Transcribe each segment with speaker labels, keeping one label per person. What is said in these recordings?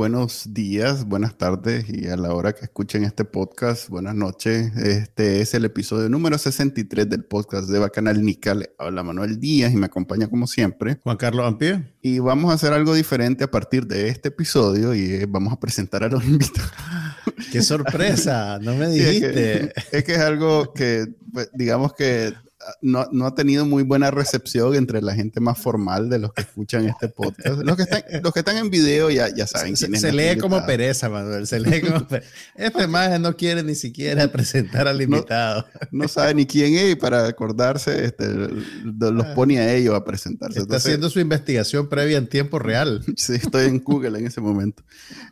Speaker 1: Buenos días, buenas tardes y a la hora que escuchen este podcast, buenas noches. Este es el episodio número 63 del podcast de Bacanal Nical. Habla Manuel Díaz y me acompaña como siempre.
Speaker 2: Juan Carlos Ampie.
Speaker 1: Y vamos a hacer algo diferente a partir de este episodio y eh, vamos a presentar a los invitados.
Speaker 2: ¡Qué sorpresa! No me dijiste.
Speaker 1: es, que, es algo que, pues, digamos que no, no, ha tenido muy buena recepción entre la gente más formal de los que escuchan este podcast. Los que están, los que están en video ya, ya saben
Speaker 2: se, Se, lee como pereza, Manuel. Se lee como Este más no quiere ni siquiera presentar al invitado.
Speaker 1: No, sabe ni quién es y para acordarse este, los ah. pone a ellos a presentarse.
Speaker 2: Está haciendo su investigación previa en tiempo real.
Speaker 1: Sí, estoy en Google en ese momento.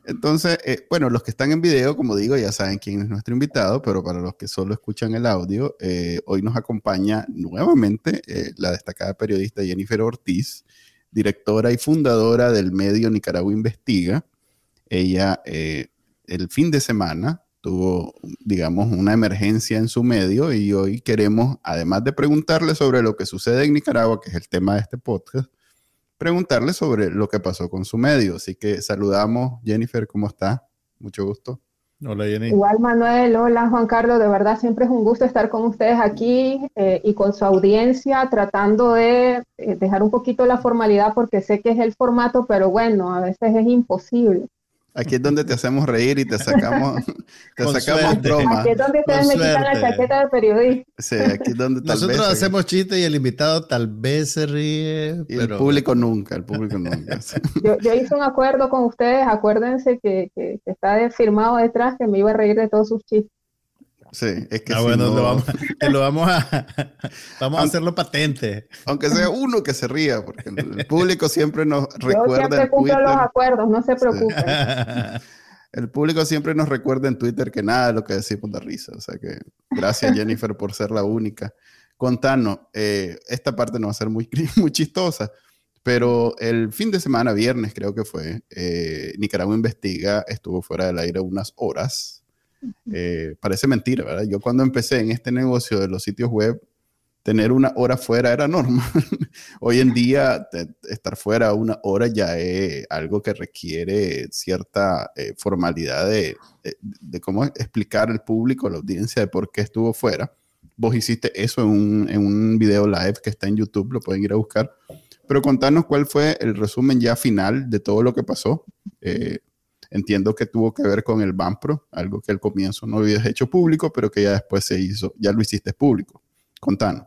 Speaker 1: Entonces, eh, bueno, los que están en video, como digo, ya saben quién es nuestro invitado, pero para los que solo escuchan el audio, eh, hoy nos acompaña nuevamente eh, la destacada periodista Jennifer Ortiz, directora y fundadora del medio Nicaragua Investiga. Ella eh, el fin de semana tuvo, digamos, una emergencia en su medio y hoy queremos, además de preguntarle sobre lo que sucede en Nicaragua, que es el tema de este podcast, preguntarle sobre lo que pasó con su medio. Así que saludamos, Jennifer, ¿cómo está? Mucho gusto.
Speaker 3: Hola Jenny. Igual Manuel, hola Juan Carlos, de verdad siempre es un gusto estar con ustedes aquí eh, y con su audiencia tratando de eh, dejar un poquito la formalidad porque sé que es el formato, pero bueno, a veces es imposible.
Speaker 1: Aquí es donde te hacemos reír y te sacamos, te sacamos broma.
Speaker 3: Aquí es donde ustedes me quitan la chaqueta de periodista.
Speaker 1: Sí, aquí es donde
Speaker 2: tal Nosotros hacemos chistes y el invitado tal vez se ríe.
Speaker 1: Y el público nunca, el público nunca.
Speaker 3: yo, yo, hice un acuerdo con ustedes, acuérdense que, que, que está firmado detrás que me iba a reír de todos sus chistes.
Speaker 1: Sí, es que
Speaker 2: ah, bueno, lo vamos, lo vamos a, vamos a hacerlo patente.
Speaker 1: Aunque sea uno que se ría, porque el público siempre nos recuerda. Yo
Speaker 3: siempre cumplo los acuerdos, no se preocupen.
Speaker 1: El público siempre nos recuerda en Twitter que nada de lo que decimos da risa. O sea que gracias, Jennifer, por ser la única. Contanos, eh, esta parte no va a ser muy, muy chistosa, pero el fin de semana, viernes creo que fue, eh, Nicaragua Investiga estuvo fuera del aire unas horas eh, parece mentira, ¿verdad? Yo cuando empecé en este negocio de los sitios web, tener una hora fuera era normal. Hoy en día, estar fuera una hora ya es algo que requiere cierta eh, formalidad de, de, cómo explicar al público, a la audiencia, de por qué estuvo fuera. Vos hiciste eso en un, en un video live que está en YouTube, lo pueden ir a buscar. Pero contanos cuál fue el resumen ya final de todo lo que pasó. Eh, Entiendo que tuvo que ver con el Banpro, algo que al comienzo no habías hecho público, pero que ya después se hizo, ya lo hiciste público. Contanos.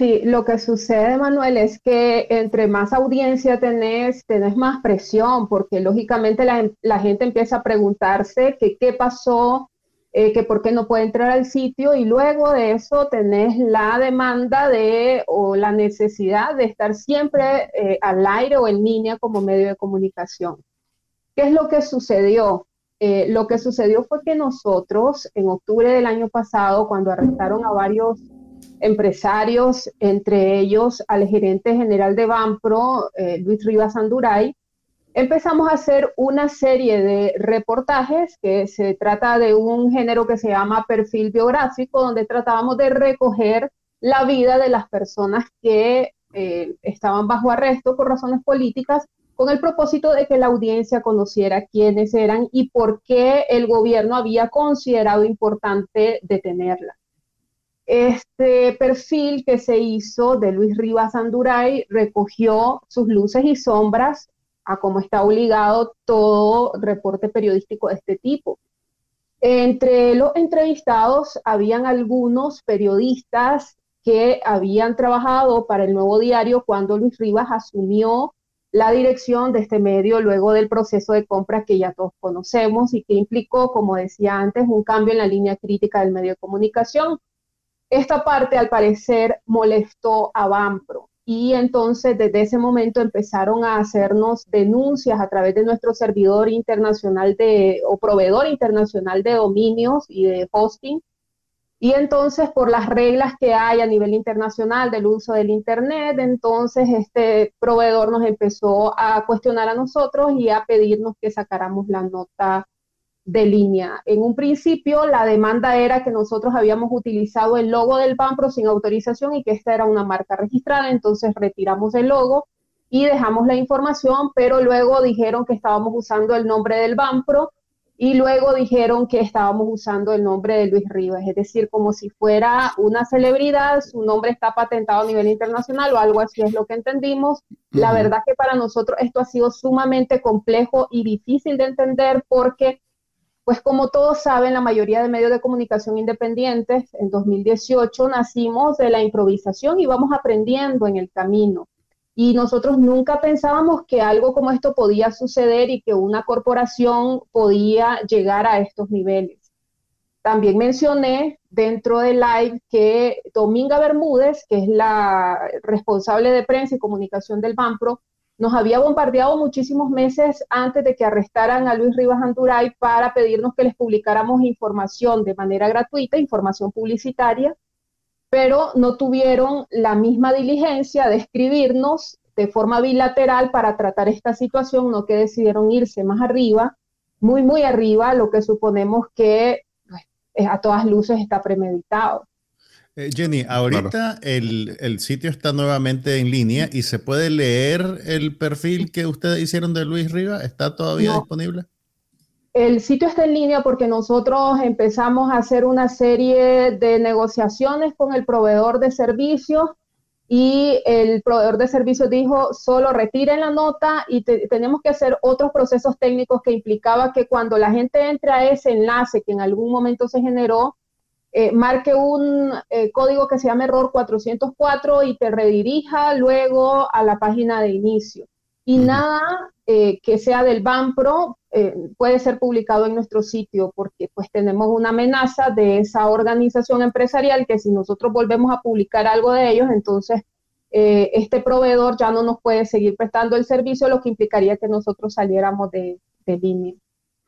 Speaker 3: Sí, lo que sucede, Manuel, es que entre más audiencia tenés, tenés más presión, porque lógicamente la, gente empieza a preguntarse que qué pasó, eh, que por qué no puede entrar al sitio, y luego de eso tenés la demanda de o la necesidad de estar siempre eh, al aire o en línea como medio de comunicación. ¿Qué es lo que sucedió? Eh, lo que sucedió fue que nosotros, en octubre del año pasado, cuando arrestaron a varios empresarios, entre ellos al gerente general de Banpro, eh, Luis Rivas Anduray, empezamos a hacer una serie de reportajes que se trata de un género que se llama perfil biográfico, donde tratábamos de recoger la vida de las personas que eh, estaban bajo arresto por razones políticas con el propósito de que la audiencia conociera quiénes eran y por qué el gobierno había considerado importante detenerla. Este perfil que se hizo de Luis Rivas Anduray recogió sus luces y sombras a cómo está obligado todo reporte periodístico de este tipo. Entre los entrevistados habían algunos periodistas que habían trabajado para el nuevo diario cuando Luis Rivas asumió la dirección de este medio luego del proceso de compra que ya todos conocemos y que implicó, como decía antes, un cambio en la línea crítica del medio de comunicación. Esta parte, al parecer, molestó a Banpro y entonces desde ese momento empezaron a hacernos denuncias a través de nuestro servidor internacional de o proveedor internacional de dominios y de hosting. Y entonces por las reglas que hay a nivel internacional del uso del Internet, entonces este proveedor nos empezó a cuestionar a nosotros y a pedirnos que sacáramos la nota de línea. En un principio, la demanda era que nosotros habíamos utilizado el logo del Banpro sin autorización y que esta era una marca registrada, entonces retiramos el logo y dejamos la información, pero luego dijeron que estábamos usando el nombre del Banpro y luego dijeron que estábamos usando el nombre de Luis Rivas, es decir, como si fuera una celebridad, su nombre está patentado a nivel internacional o algo así es lo que entendimos. La verdad que para nosotros esto ha sido sumamente complejo y difícil de entender porque pues como todos saben, la mayoría de medios de comunicación independientes, en 2018 nacimos de la improvisación y vamos aprendiendo en el camino. Y nosotros nunca pensábamos que algo como esto podía suceder y que una corporación podía llegar a estos niveles. También mencioné dentro del live que Dominga Bermúdez, que es la responsable de prensa y comunicación del Banpro, nos había bombardeado muchísimos meses antes de que arrestaran a Luis Rivas Anduray para pedirnos que les publicáramos información de manera gratuita, información publicitaria, pero no tuvieron la misma diligencia de escribirnos de forma bilateral para tratar esta situación, no que decidieron irse más arriba, muy, muy arriba, lo que suponemos que pues, a todas luces está premeditado.
Speaker 2: Eh, Jenny, ahorita el, sitio está nuevamente en línea y se puede leer el perfil que ustedes hicieron de Luis Riva. ¿Está todavía disponible?
Speaker 3: El sitio está en línea porque nosotros empezamos a hacer una serie de negociaciones con el proveedor de servicios y el proveedor de servicios dijo solo retiren la nota y tenemos que hacer otros procesos técnicos que implicaba que cuando la gente entre a ese enlace que en algún momento se generó, eh, marque un eh, código que se llama error 404 y te redirija luego a la página de inicio. Y nada eh, que sea del Banpro puede ser publicado en nuestro sitio porque pues tenemos una amenaza de esa organización empresarial que si nosotros volvemos a publicar algo de ellos, entonces este proveedor ya no nos puede seguir prestando el servicio, lo que implicaría que nosotros saliéramos de, de línea.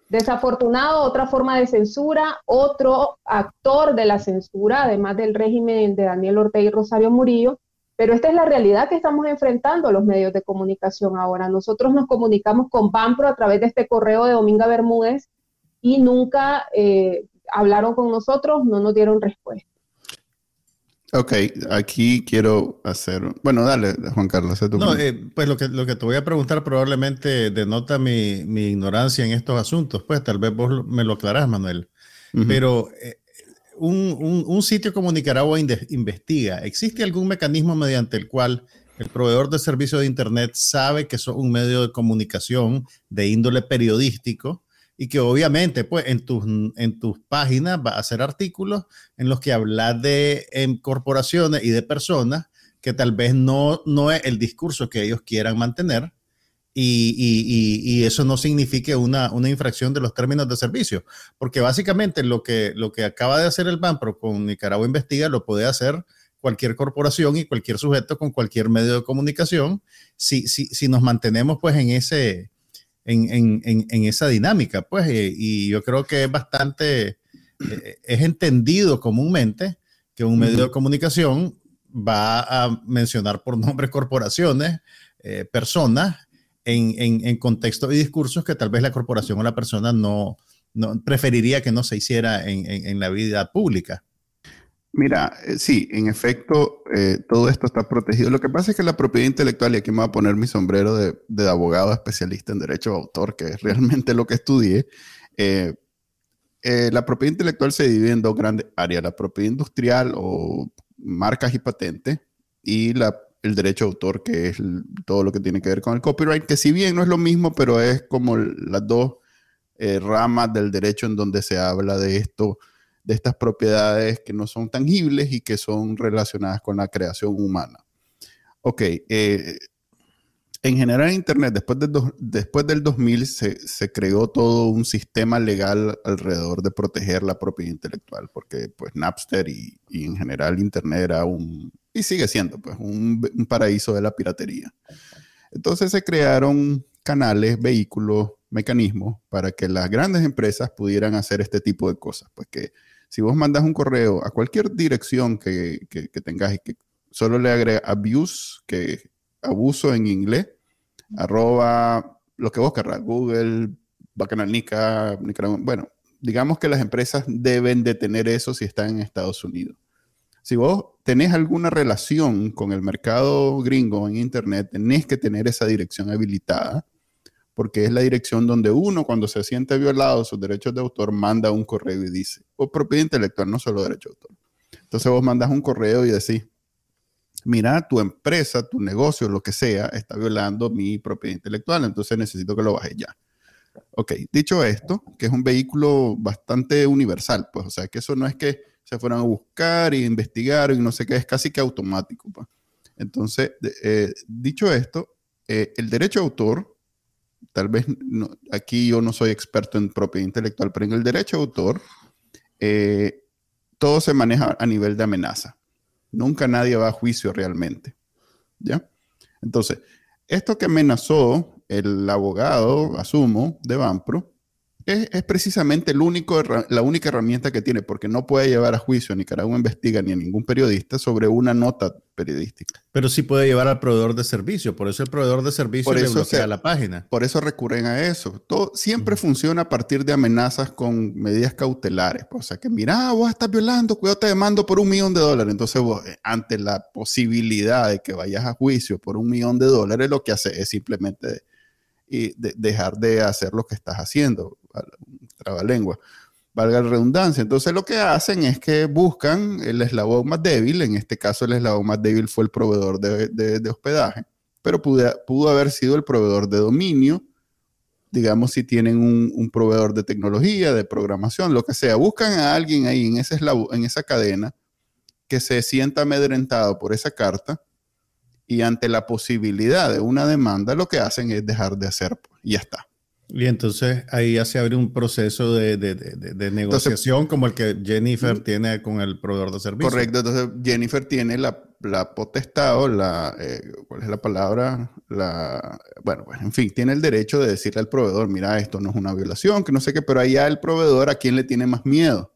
Speaker 3: Desafortunado, otra forma de censura, otro actor de la censura, además del régimen de Daniel Ortega y Rosario Murillo, pero esta es la realidad que estamos enfrentando los medios de comunicación ahora. Nosotros nos comunicamos con Banpro a través de este correo de Dominga Bermúdez y nunca eh, hablaron con nosotros, no nos dieron respuesta.
Speaker 1: Ok, aquí quiero hacer. Bueno, dale, Juan Carlos. Tu
Speaker 2: no, eh, pues lo que, lo que te voy a preguntar probablemente denota mi, mi, ignorancia en estos asuntos. Pues tal vez vos me lo aclarás, Manuel. Pero eh, un, un, sitio como Nicaragua investiga. ¿Existe algún mecanismo mediante el cual el proveedor de servicio de Internet sabe que es un medio de comunicación de índole periodístico? y que obviamente pues en tus, en tus páginas va a hacer artículos en los que hablas de corporaciones y de personas que tal vez no, no es el discurso que ellos quieran mantener y, y, y, eso no signifique una, una, infracción de los términos de servicio, porque básicamente lo que, lo que acaba de hacer el BANPRO con Nicaragua Investiga lo puede hacer cualquier corporación y cualquier sujeto con cualquier medio de comunicación si, si, si nos mantenemos pues en ese, en, esa dinámica, pues, eh, y yo creo que es bastante, eh, es entendido comúnmente que un medio de comunicación va a mencionar por nombre corporaciones, eh, personas, en, en, contextos y discursos que tal vez la corporación o la persona no, no preferiría que no se hiciera en la vida pública.
Speaker 1: Mira, eh, sí, en efecto, eh, todo esto está protegido. Lo que pasa es que la propiedad intelectual, y aquí me voy a poner mi sombrero de, abogado especialista en derecho de autor, que es realmente lo que estudié, eh, la propiedad intelectual se divide en dos grandes áreas, la propiedad industrial o marcas y patentes, y la, el derecho de autor, que es todo lo que tiene que ver con el copyright, que si bien no es lo mismo, pero es como las dos ramas del derecho en donde se habla de esto de estas propiedades que no son tangibles y que son relacionadas con la creación humana. Ok, eh, en general en Internet, después, de después del 2000 se, creó todo un sistema legal alrededor de proteger la propiedad intelectual, porque pues Napster y, en general Internet era un, y sigue siendo pues un, paraíso de la piratería. Entonces se crearon canales, vehículos, mecanismos para que las grandes empresas pudieran hacer este tipo de cosas. Pues que si vos mandas un correo a cualquier dirección que, que, tengas y que solo le agrega abuse, que abuso en inglés, arroba lo que vos querrás, Google, Bacanal Nica, Nicaragua, bueno, digamos que las empresas deben de tener eso si están en Estados Unidos. Si vos tenés alguna relación con el mercado gringo en Internet, tenés que tener esa dirección habilitada, porque es la dirección donde uno, cuando se siente violado sus derechos de autor, manda un correo y dice, o propiedad intelectual, no solo derecho de autor. Entonces vos mandas un correo y decís, mira, tu empresa, tu negocio, lo que sea, está violando mi propiedad intelectual, entonces necesito que lo bajes ya. Ok, dicho esto, que es un vehículo bastante universal, pues, o sea, que eso no es que se fueran a buscar y investigar y no sé qué, es casi que automático. Pues. Entonces, eh, dicho esto, eh, el derecho de autor, tal vez aquí yo no soy experto en propiedad intelectual, pero en el derecho de autor, eh, todo se maneja a nivel de amenaza. Nunca nadie va a juicio realmente. ¿Ya? Entonces, esto que amenazó el abogado, asumo, de Banpro, es, precisamente el único, la única herramienta que tiene, porque no puede llevar a juicio a Nicaragua Investiga ni a ningún periodista sobre una nota periodística.
Speaker 2: Pero sí puede llevar al proveedor de servicio, por eso el proveedor de servicio le bloquea la página.
Speaker 1: Por eso recurren a eso. Todo siempre funciona a partir de amenazas con medidas cautelares. O sea, que mira, vos estás violando, cuidado, te demando por un millón de dólares. Entonces, vos, eh, ante la posibilidad de que vayas a juicio por un millón de dólares, lo que hace es simplemente y dejar de hacer lo que estás haciendo, trabalengua, valga la redundancia. Entonces lo que hacen es que buscan el eslabón más débil, en este caso el eslabón más débil fue el proveedor de, hospedaje, pero pudo, haber sido el proveedor de dominio, digamos si tienen un, proveedor de tecnología, de programación, lo que sea, buscan a alguien ahí en, ese eslabón, en esa cadena que se sienta amedrentado por esa carta y ante la posibilidad de una demanda, lo que hacen es dejar de hacer pues, y ya está.
Speaker 2: Y entonces ahí ya se abre un proceso de, de, de, negociación como el que Jennifer tiene con el proveedor de servicios.
Speaker 1: Correcto, entonces Jennifer tiene la, la potestad o la, eh, ¿cuál es la palabra? La, bueno, pues en fin, tiene el derecho de decirle al proveedor, mira, esto no es una violación, que no sé qué, pero ahí ya el proveedor a quién le tiene más miedo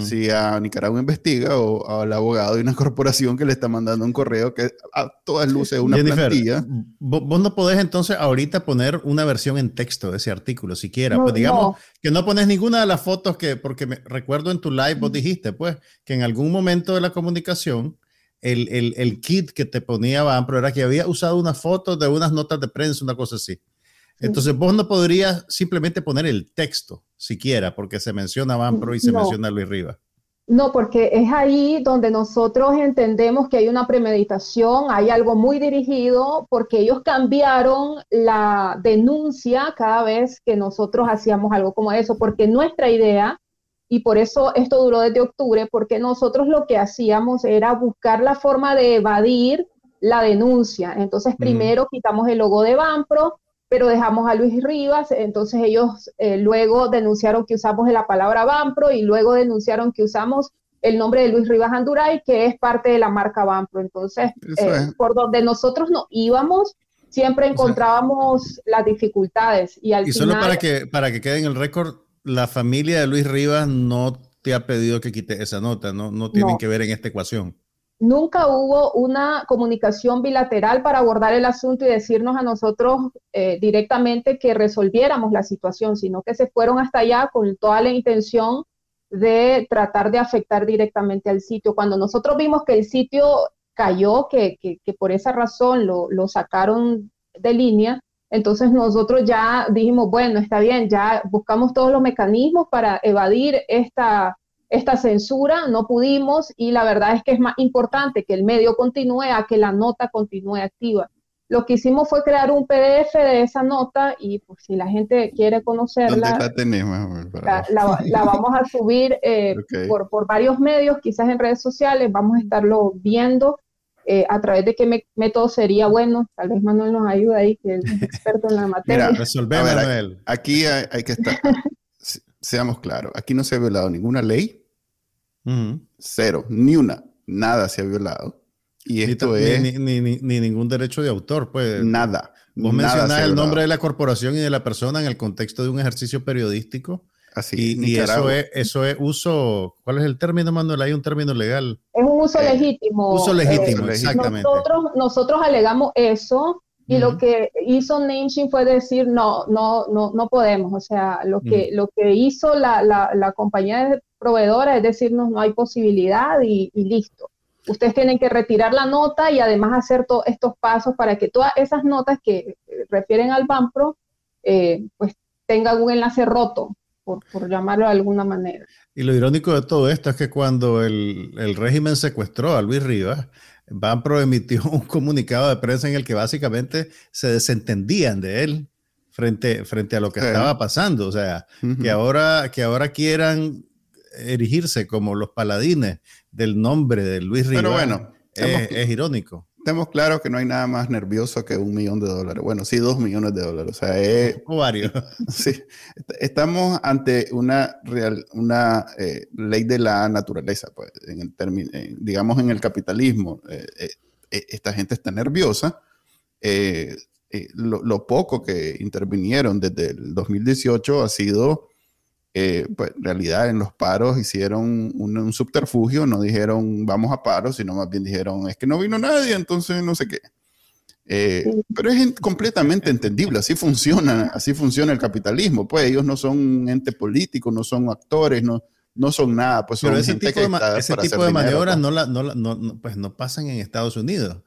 Speaker 1: si a Nicaragua investiga o al abogado de una corporación que le está mandando un correo que a todas luces es una plantilla.
Speaker 2: Vos no podés entonces ahorita poner una versión en texto de ese artículo siquiera. pues digamos que no pones ninguna de las fotos que, porque me, recuerdo en tu live vos dijiste, pues, que en algún momento de la comunicación el, el, el kit que te ponía Banpro era que había usado una foto de unas notas de prensa, una cosa así. Entonces vos no podrías simplemente poner el texto siquiera, porque se menciona Banpro y se menciona Luis Rivas.
Speaker 3: No, porque es ahí donde nosotros entendemos que hay una premeditación, hay algo muy dirigido, porque ellos cambiaron la denuncia cada vez que nosotros hacíamos algo como eso, porque nuestra idea, y por eso esto duró desde octubre, porque nosotros lo que hacíamos era buscar la forma de evadir la denuncia. Entonces, primero quitamos el logo de Banpro, pero dejamos a Luis Rivas, entonces ellos eh, luego denunciaron que usamos la palabra Bampro y luego denunciaron que usamos el nombre de Luis Rivas Anduray, que es parte de la marca Bampro. Entonces, eh, por donde nosotros no íbamos, siempre encontrábamos las dificultades. Y, al
Speaker 2: y solo para que, para que quede en el récord, la familia de Luis Rivas no te ha pedido que quite esa nota, no, no tienen que ver en esta ecuación
Speaker 3: nunca hubo una comunicación bilateral para abordar el asunto y decirnos a nosotros eh, directamente que resolviéramos la situación, sino que se fueron hasta allá con toda la intención de tratar de afectar directamente al sitio. Cuando nosotros vimos que el sitio cayó, que, por esa razón lo, lo sacaron de línea, entonces nosotros ya dijimos, bueno, está bien, ya buscamos todos los mecanismos para evadir esta esta censura, no pudimos y la verdad es que es más importante que el medio continúe a que la nota continúe activa. Lo que hicimos fue crear un PDF de esa nota y pues, si la gente quiere conocerla,
Speaker 1: la, tenemos?
Speaker 3: La, vamos a subir eh, por, por, varios medios, quizás en redes sociales, vamos a estarlo viendo. Eh, a través de qué método sería bueno, tal vez Manuel nos ayude ahí, que es experto en la materia.
Speaker 1: Mira, Aquí hay, hay que estar, seamos claros, aquí no se ha violado ninguna ley, Cero, ni una, nada se ha violado. Y esto es...
Speaker 2: Ni, ningún derecho de autor, pues.
Speaker 1: Nada.
Speaker 2: Vos mencionás el nombre de la corporación y de la persona en el contexto de un ejercicio periodístico.
Speaker 1: Así,
Speaker 2: y, eso, es, eso es uso, ¿cuál es el término, Manuel? Hay un término legal.
Speaker 3: Es un uso eh, legítimo.
Speaker 2: Uso legítimo, eh, exactamente.
Speaker 3: Nosotros, nosotros alegamos eso y lo que hizo Nameshin fue decir, no, no, no, no podemos. O sea, lo que, lo que hizo la, la, la, compañía proveedora es decirnos, no hay posibilidad y, listo. Ustedes tienen que retirar la nota y además hacer todos estos pasos para que todas esas notas que refieren al BAMPRO, eh, pues tengan un enlace roto, por, por, llamarlo de alguna manera.
Speaker 2: Y lo irónico de todo esto es que cuando el, el régimen secuestró a Luis Rivas, Banpro emitió un comunicado de prensa en el que básicamente se desentendían de él frente, frente a lo que estaba pasando. O sea, que, ahora, que ahora quieran erigirse como los paladines del nombre de Luis Rivas. Pero bueno, es irónico
Speaker 1: estemos claros que no hay nada más nervioso que un millón de dólares. Bueno, sí, dos millones de dólares. O sea, es,
Speaker 2: o varios.
Speaker 1: Sí, estamos ante una real, una eh, ley de la naturaleza, pues, en el término, digamos en el capitalismo. Eh, eh, esta gente está nerviosa. Lo, lo, poco que intervinieron desde el 2018 ha sido eh, pues en realidad en los paros hicieron un, subterfugio, no dijeron vamos a paros, sino más bien dijeron es que no vino nadie, entonces no sé qué. Eh, pero es completamente entendible, así funciona, así funciona el capitalismo, pues ellos no son un ente político, no son actores, no, no son nada, pues son
Speaker 2: ese tipo de, ese tipo de maniobras pues. no, no, no, pues no pasan en Estados Unidos.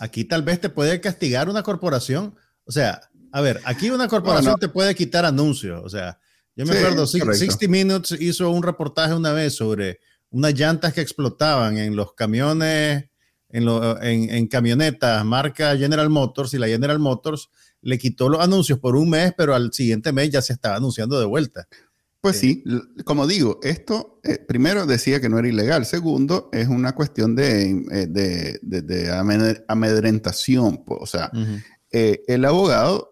Speaker 2: Aquí tal vez te puede castigar una corporación, o sea, a ver, aquí una corporación te puede quitar anuncios, o sea, yo me acuerdo, 60 Minutes hizo un reportaje una vez sobre unas llantas que explotaban en los camiones, en, en, camionetas marca General Motors y la General Motors le quitó los anuncios por un mes, pero al siguiente mes ya se estaba anunciando de vuelta.
Speaker 1: Pues sí, como digo, esto eh, primero decía que no era ilegal, segundo es una cuestión de, eh, de, de, amedrentación, o sea, eh, el abogado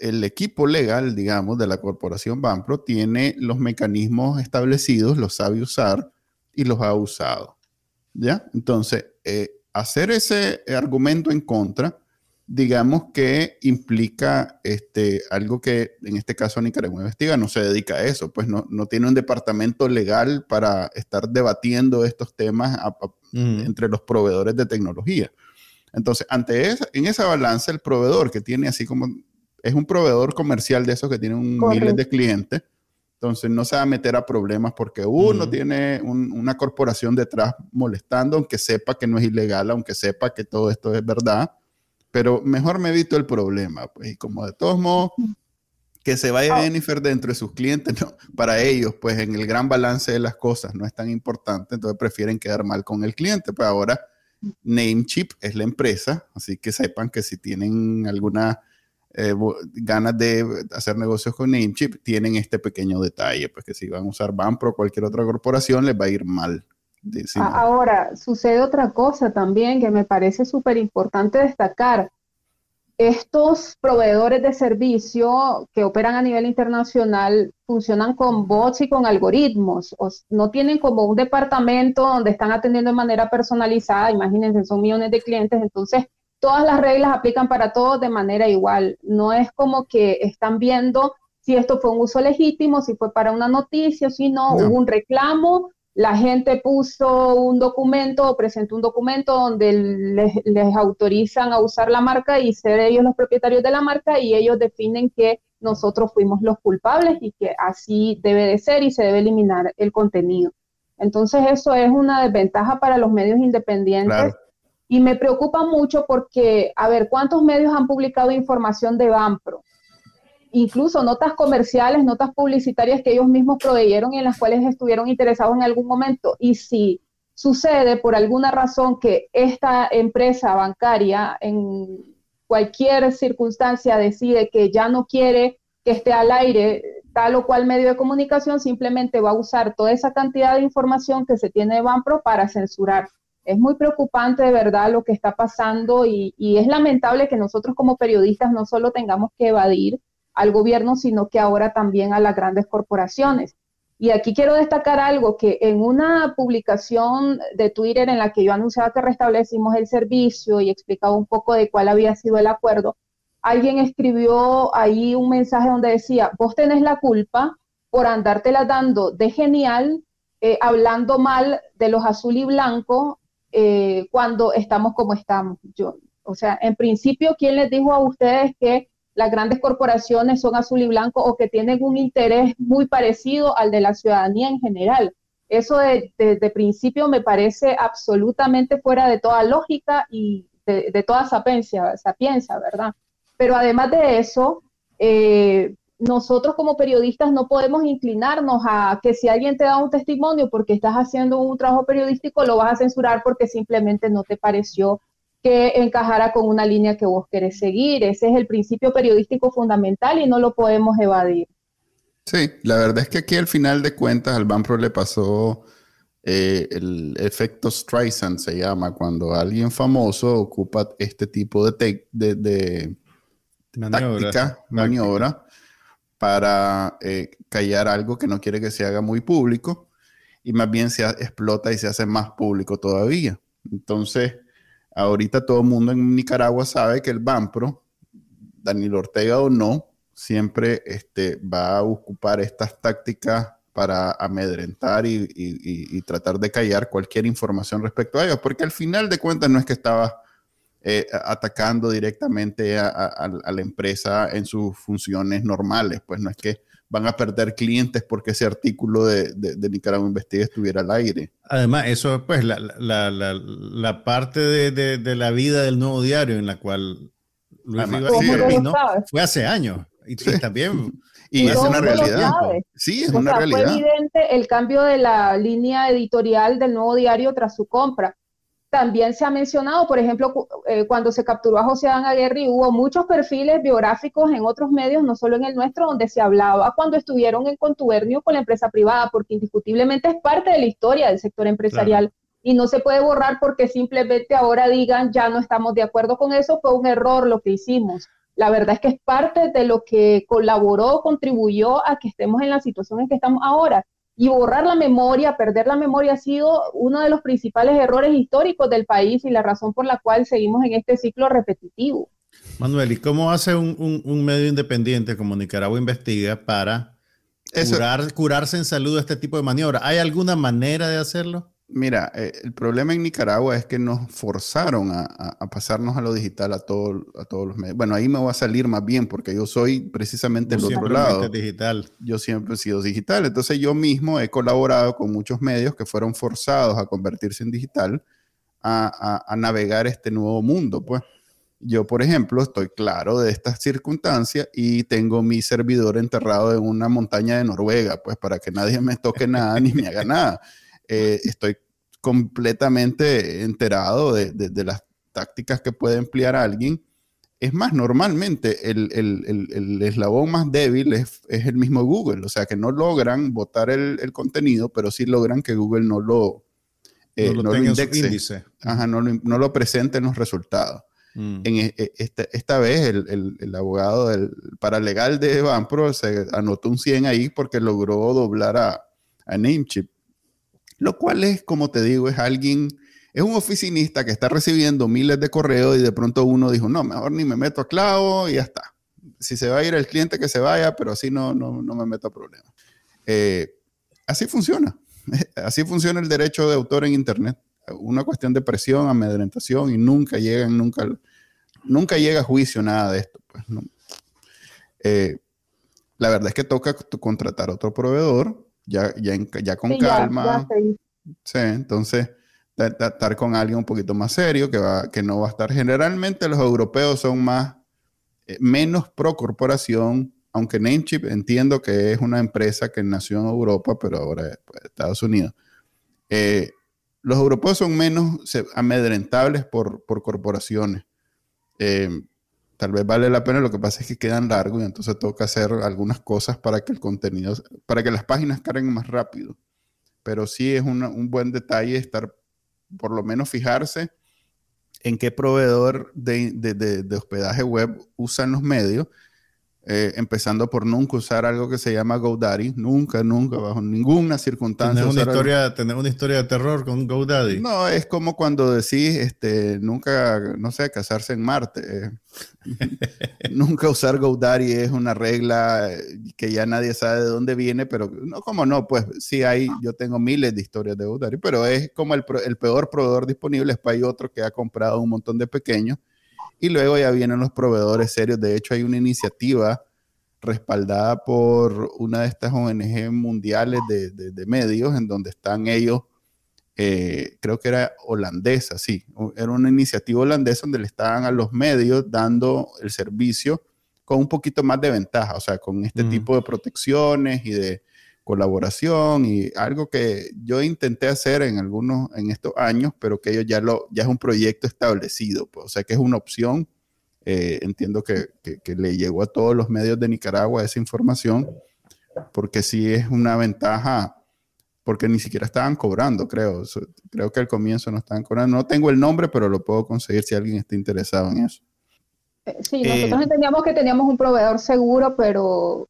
Speaker 1: el equipo legal, digamos, de la corporación Banpro tiene los mecanismos establecidos, los sabe usar y los ha usado. ¿Ya? Entonces, eh, hacer ese argumento en contra, digamos que implica este, algo que en este caso Nicaragua Investiga no se dedica a eso, pues no, tiene un departamento legal para estar debatiendo estos temas entre los proveedores de tecnología. Entonces, ante esa, en esa balanza, el proveedor que tiene así como es un proveedor comercial de esos que tiene un miles de clientes. Entonces no se va a meter a problemas porque uno tiene una corporación detrás molestando, aunque sepa que no es ilegal, aunque sepa que todo esto es verdad. Pero mejor me evito el problema. Pues, y como de todos modos, que se vaya ah. Jennifer dentro de sus clientes, no, para ellos, pues en el gran balance de las cosas no es tan importante, entonces prefieren quedar mal con el cliente. Pues ahora Namecheap es la empresa, así que sepan que si tienen alguna eh, ganas de hacer negocios con Namecheap, tienen este pequeño detalle, pues que si van a usar Banpro o cualquier otra corporación, les va a ir mal.
Speaker 3: Ahora, sucede otra cosa también que me parece súper importante destacar. Estos proveedores de servicio que operan a nivel internacional funcionan con bots y con algoritmos. no tienen como un departamento donde están atendiendo de manera personalizada. Imagínense, son millones de clientes. Entonces, todas las reglas aplican para todos de manera igual. No es como que están viendo si esto fue un uso legítimo, si fue para una noticia, si no, hubo un reclamo, la gente puso un documento o presentó un documento donde les, autorizan a usar la marca y ser ellos los propietarios de la marca y ellos definen que nosotros fuimos los culpables y que así debe de ser y se debe eliminar el contenido. Entonces eso es una desventaja para los medios independientes. Y me preocupa mucho porque, a ver, ¿cuántos medios han publicado información de Banpro? Incluso notas comerciales, notas publicitarias que ellos mismos proveyeron y en las cuales estuvieron interesados en algún momento. Y si sucede por alguna razón que esta empresa bancaria en cualquier circunstancia decide que ya no quiere que esté al aire tal o cual medio de comunicación, simplemente va a usar toda esa cantidad de información que se tiene de Banpro para censurar es muy preocupante de verdad lo que está pasando y, es lamentable que nosotros como periodistas no solo tengamos que evadir al gobierno, sino que ahora también a las grandes corporaciones. Y aquí quiero destacar algo, que en una publicación de Twitter en la que yo anunciaba que restablecimos el servicio y explicaba un poco de cuál había sido el acuerdo, alguien escribió ahí un mensaje donde decía, vos tenés la culpa por andártela dando de genial, eh, hablando mal de los azul y blanco eh, cuando estamos como estamos. Yo, o sea, en principio, ¿quién les dijo a ustedes que las grandes corporaciones son azul y blanco o que tienen un interés muy parecido al de la ciudadanía en general. Eso de, principio me parece absolutamente fuera de toda lógica y de, toda sapiencia, sapiencia, ¿verdad? Pero además de eso, eh, nosotros como periodistas no podemos inclinarnos a que si alguien te da un testimonio porque estás haciendo un trabajo periodístico, lo vas a censurar porque simplemente no te pareció que encajara con una línea que vos querés seguir. Ese es el principio periodístico fundamental y no lo podemos evadir.
Speaker 1: Sí, la verdad es que aquí al final de cuentas al Banpro le pasó eh, el efecto Streisand, se llama, cuando alguien famoso ocupa este tipo de, de, maniobra, maniobra para eh, callar algo que no quiere que se haga muy público y más bien se explota y se hace más público todavía. Entonces, Ahorita todo el mundo en Nicaragua sabe que el Banpro, Daniel Ortega o no, siempre este, va a ocupar estas tácticas para amedrentar y, tratar de callar cualquier información respecto a ellos, porque al final de cuentas no es que estaba eh, atacando directamente a, la empresa en sus funciones normales, pues no es que van a perder clientes porque ese artículo de, Nicaragua Investiga estuviera al aire.
Speaker 2: Además, eso pues la, la, la, la parte de, la vida del nuevo diario en la cual Luis fue hace años y, también...
Speaker 1: Y es una realidad. Sí, es una realidad.
Speaker 3: Fue evidente el cambio de la línea editorial del nuevo diario tras su compra también se ha mencionado, por ejemplo, eh, cuando se capturó a José Ana Aguirre, hubo muchos perfiles biográficos en otros medios, no solo en el nuestro, donde se hablaba cuando estuvieron en contubernio con la empresa privada, porque indiscutiblemente es parte de la historia del sector empresarial. Y no se puede borrar porque simplemente ahora digan, ya no estamos de acuerdo con eso, fue un error lo que hicimos. La verdad es que es parte de lo que colaboró, contribuyó a que estemos en la situación en que estamos ahora. Y borrar la memoria, perder la memoria ha sido uno de los principales errores históricos del país y la razón por la cual seguimos en este ciclo repetitivo.
Speaker 2: Manuel, ¿y cómo hace un, medio independiente como Nicaragua Investiga para curarse en salud de este tipo de maniobra? ¿Hay alguna manera de hacerlo?
Speaker 1: Mira, eh, el problema en Nicaragua es que nos forzaron a, pasarnos a lo digital a, todo, a todos los medios. Bueno, ahí me va a salir más bien porque yo soy precisamente el otro lado.
Speaker 2: digital.
Speaker 1: Yo siempre he sido digital. Entonces yo mismo he colaborado con muchos medios que fueron forzados a convertirse en digital, a, a navegar este nuevo mundo. Pues yo, por ejemplo, estoy claro de estas circunstancias y tengo mi servidor enterrado en una montaña de Noruega, pues para que nadie me toque nada ni me haga nada. Eh, estoy completamente enterado de, de, las tácticas que puede emplear alguien. Es más, normalmente el, el, el, eslabón más débil es, es, el mismo Google, o sea que no logran votar el, contenido, pero sí logran que Google no lo,
Speaker 2: eh, no lo, indexe.
Speaker 1: Ajá, no, lo, no lo presente en los resultados. Mm. En e, e, esta, esta, vez el, el, abogado del paralegal de Banpro se anotó un 100 ahí porque logró doblar a, a Namecheap lo cual es, como te digo, es alguien, es un oficinista que está recibiendo miles de correos y de pronto uno dijo, no, mejor ni me meto a clavo y ya está. Si se va a ir el cliente, que se vaya, pero así no, no, me meto a problemas. Eh, así funciona. Así funciona el derecho de autor en Internet. Una cuestión de presión, amedrentación y nunca llegan, nunca, nunca llega a juicio nada de esto. Pues, eh, la verdad es que toca contratar otro proveedor ya, ya, ya con calma. sí, entonces estar con alguien un poquito más serio, que, va, que no va a estar. Generalmente los europeos son más, eh, menos pro corporación, aunque Namecheap entiendo que es una empresa que nació en Europa, pero ahora es pues, Estados Unidos. Eh, los europeos son menos amedrentables por, por corporaciones. Eh, tal vez vale la pena, lo que pasa es que quedan largos y entonces toca hacer algunas cosas para que el contenido, para que las páginas carguen más rápido. Pero sí es un buen detalle estar, por lo menos fijarse en qué proveedor de, hospedaje web usan los medios eh, empezando por nunca usar algo que se llama GoDaddy, nunca, nunca, bajo ninguna circunstancia.
Speaker 2: ¿Tener una, historia, ¿Tener una historia de terror con GoDaddy?
Speaker 1: No, es como cuando decís, este, nunca, no sé, casarse en Marte. nunca usar GoDaddy es una regla que ya nadie sabe de dónde viene, pero no, como no, pues sí hay, yo tengo miles de historias de GoDaddy, pero es como el, el peor proveedor disponible, es para hay otro que ha comprado un montón de pequeños y luego ya vienen los proveedores serios. De hecho, hay una iniciativa respaldada por una de estas ONG mundiales de, medios, en donde están ellos, eh, creo que era holandesa, sí, era una iniciativa holandesa donde le estaban a los medios dando el servicio con un poquito más de ventaja, o sea, con este tipo de protecciones y de colaboración y algo que yo intenté hacer en algunos, en estos años, pero que ellos ya lo, ya es un proyecto establecido, pues, o sea que es una opción. Eh, entiendo que, que, le llegó a todos los medios de Nicaragua esa información, porque sí es una ventaja, porque ni siquiera estaban cobrando, creo. Creo que al comienzo no estaban cobrando. No tengo el nombre, pero lo puedo conseguir si alguien está interesado en eso.
Speaker 3: Eh, sí, nosotros eh, entendíamos que teníamos un proveedor seguro, pero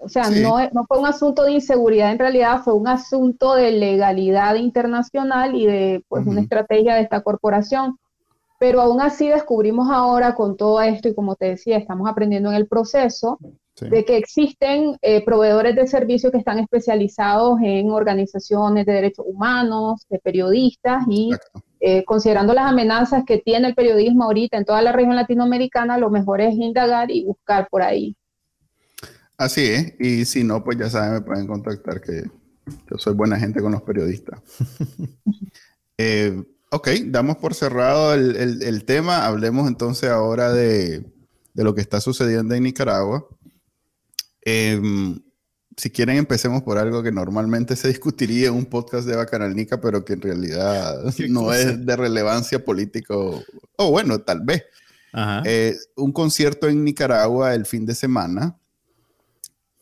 Speaker 3: o sea, no, no fue un asunto de inseguridad, en realidad fue un asunto de legalidad internacional y de pues, una estrategia de esta corporación. Pero aún así descubrimos ahora con todo esto, y como te decía, estamos aprendiendo en el proceso, de que existen eh, proveedores de servicios que están especializados en organizaciones de derechos humanos, de periodistas, y eh, considerando las amenazas que tiene el periodismo ahorita en toda la región latinoamericana, lo mejor es indagar y buscar por ahí.
Speaker 1: Así es, y si no, pues ya saben, me pueden contactar que yo soy buena gente con los periodistas. Eh, ok, damos por cerrado el, tema. Hablemos entonces ahora de, lo que está sucediendo en Nicaragua. Em, si quieren, empecemos por algo que normalmente se discutiría en un podcast de Bacanalnica, pero que en realidad no es de relevancia política. O, bueno, tal vez. Eh, un concierto en Nicaragua el fin de semana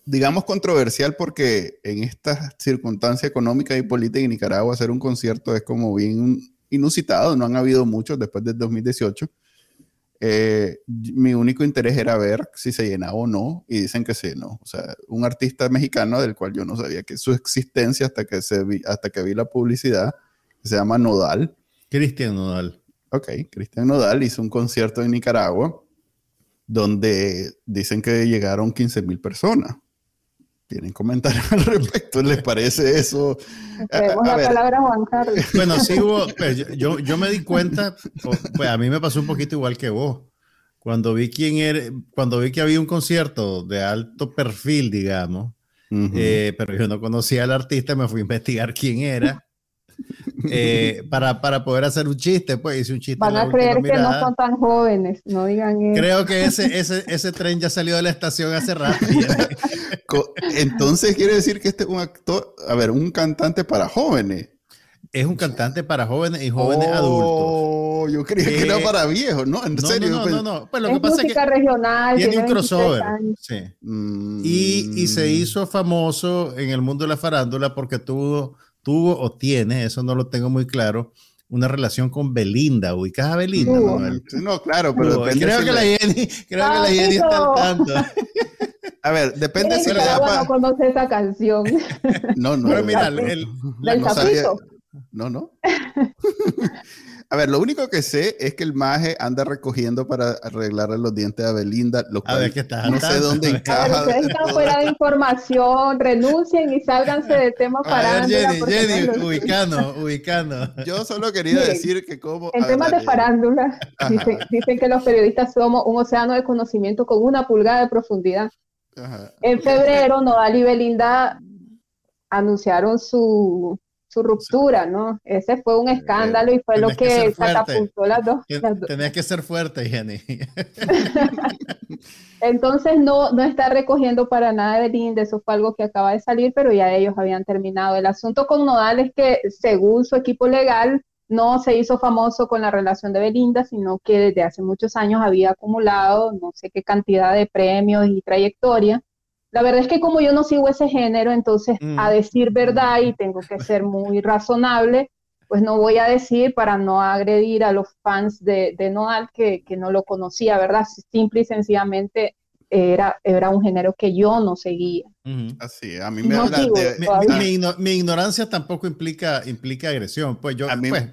Speaker 1: digamos, controversial porque en esta circunstancia económica y política en Nicaragua hacer un concierto es como bien inusitado, no han habido muchos después del 2018. Eh, mi único interés era ver si se llenaba o no, y dicen que sí, no. O sea, un artista mexicano del cual yo no sabía que su existencia hasta que, se vi, hasta que vi la publicidad, se llama Nodal.
Speaker 2: Cristian Nodal.
Speaker 1: Ok, Cristian Nodal hizo un concierto en Nicaragua donde dicen que llegaron 15 mil personas tienen comentarios al respecto, ¿les parece eso?
Speaker 3: la palabra Juan Carlos.
Speaker 2: Bueno, sí hubo, pues, yo, yo me di cuenta, pues a mí me pasó un poquito igual que vos. Cuando vi quién era, cuando vi que había un concierto de alto perfil, digamos, eh, pero yo no conocía al artista, me fui a investigar quién era. Eh, para, para, poder hacer un chiste, pues hice un chiste.
Speaker 3: Van a creer que no son tan jóvenes, no digan eso.
Speaker 2: Creo que ese, ese, ese tren ya salió de la estación hace rato.
Speaker 1: Entonces quiere decir que este es un actor, a ver, un cantante para jóvenes.
Speaker 2: Es un cantante para jóvenes y jóvenes oh,
Speaker 1: adultos. Yo creía que era para viejos, ¿no? En serio.
Speaker 3: No, no, no, Pues lo que pasa es que regional,
Speaker 2: tiene un crossover. Sí. Mm. Y, y, se hizo famoso en el mundo de la farándula porque tuvo, tuvo o tiene, eso no lo tengo muy claro, una relación con Belinda. ¿Ubicas a Belinda?
Speaker 1: No, claro, pero
Speaker 2: creo, que la Jenny, creo que la Jenny está al tanto.
Speaker 1: A ver, depende si le da
Speaker 3: para... no conoce esa canción.
Speaker 1: No, no.
Speaker 2: Pero mira, el,
Speaker 1: no, no. A ver, lo único que sé es que el maje anda recogiendo para arreglarle los dientes a Belinda, lo
Speaker 2: cual a ver, ¿qué está
Speaker 1: no sé dónde encaja.
Speaker 3: Ustedes están fuera de información, renuncien y sálganse del tema farándula.
Speaker 2: Jenny, Jenny, ubicando, ubicando.
Speaker 1: Yo solo quería decir que como...
Speaker 3: En temas de farándula, dicen, dicen, que los periodistas somos un océano de conocimiento con una pulgada de profundidad. En febrero, Nodal y Belinda anunciaron su, su ruptura, ¿no? Ese fue un escándalo y fue lo que, catapultó las dos.
Speaker 2: Que ser fuerte, Jenny.
Speaker 3: Entonces no, no está recogiendo para nada de Belinda, eso fue algo que acaba de salir, pero ya ellos habían terminado. El asunto con Nodal es que según su equipo legal, no se hizo famoso con la relación de Belinda, sino que desde hace muchos años había acumulado no sé qué cantidad de premios y trayectoria. La verdad es que como yo no sigo ese género, entonces a mm. decir verdad y tengo que ser muy razonable, pues no voy a decir para no agredir a los fans de, de Noal que, que, no lo conocía, ¿verdad? Simple y sencillamente era, era un género que yo no seguía.
Speaker 1: Así, a mí me habla
Speaker 2: de... Mi, ignorancia tampoco implica, implica agresión. Pues yo,
Speaker 1: a mí,
Speaker 2: pues,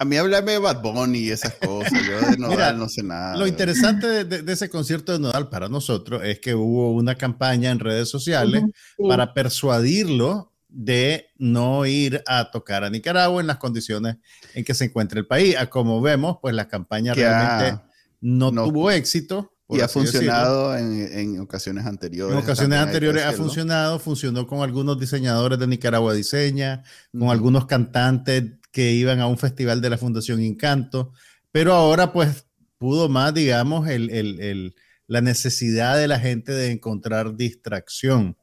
Speaker 1: a mí háblame de Bad Bunny y esas cosas. Yo de Nodal no sé nada.
Speaker 2: Lo interesante de, ese concierto de Nodal para nosotros es que hubo una campaña en redes sociales para persuadirlo de no ir a tocar a Nicaragua en las condiciones en que se encuentra el país. Como vemos, pues la campaña realmente no, tuvo éxito.
Speaker 1: Y ha funcionado en, ocasiones anteriores.
Speaker 2: En ocasiones anteriores ha funcionado, funcionó con algunos diseñadores de Nicaragua Diseña, con algunos cantantes que iban a un festival de la Fundación Encanto, pero ahora pues pudo más, digamos, la necesidad de la gente de encontrar distracción.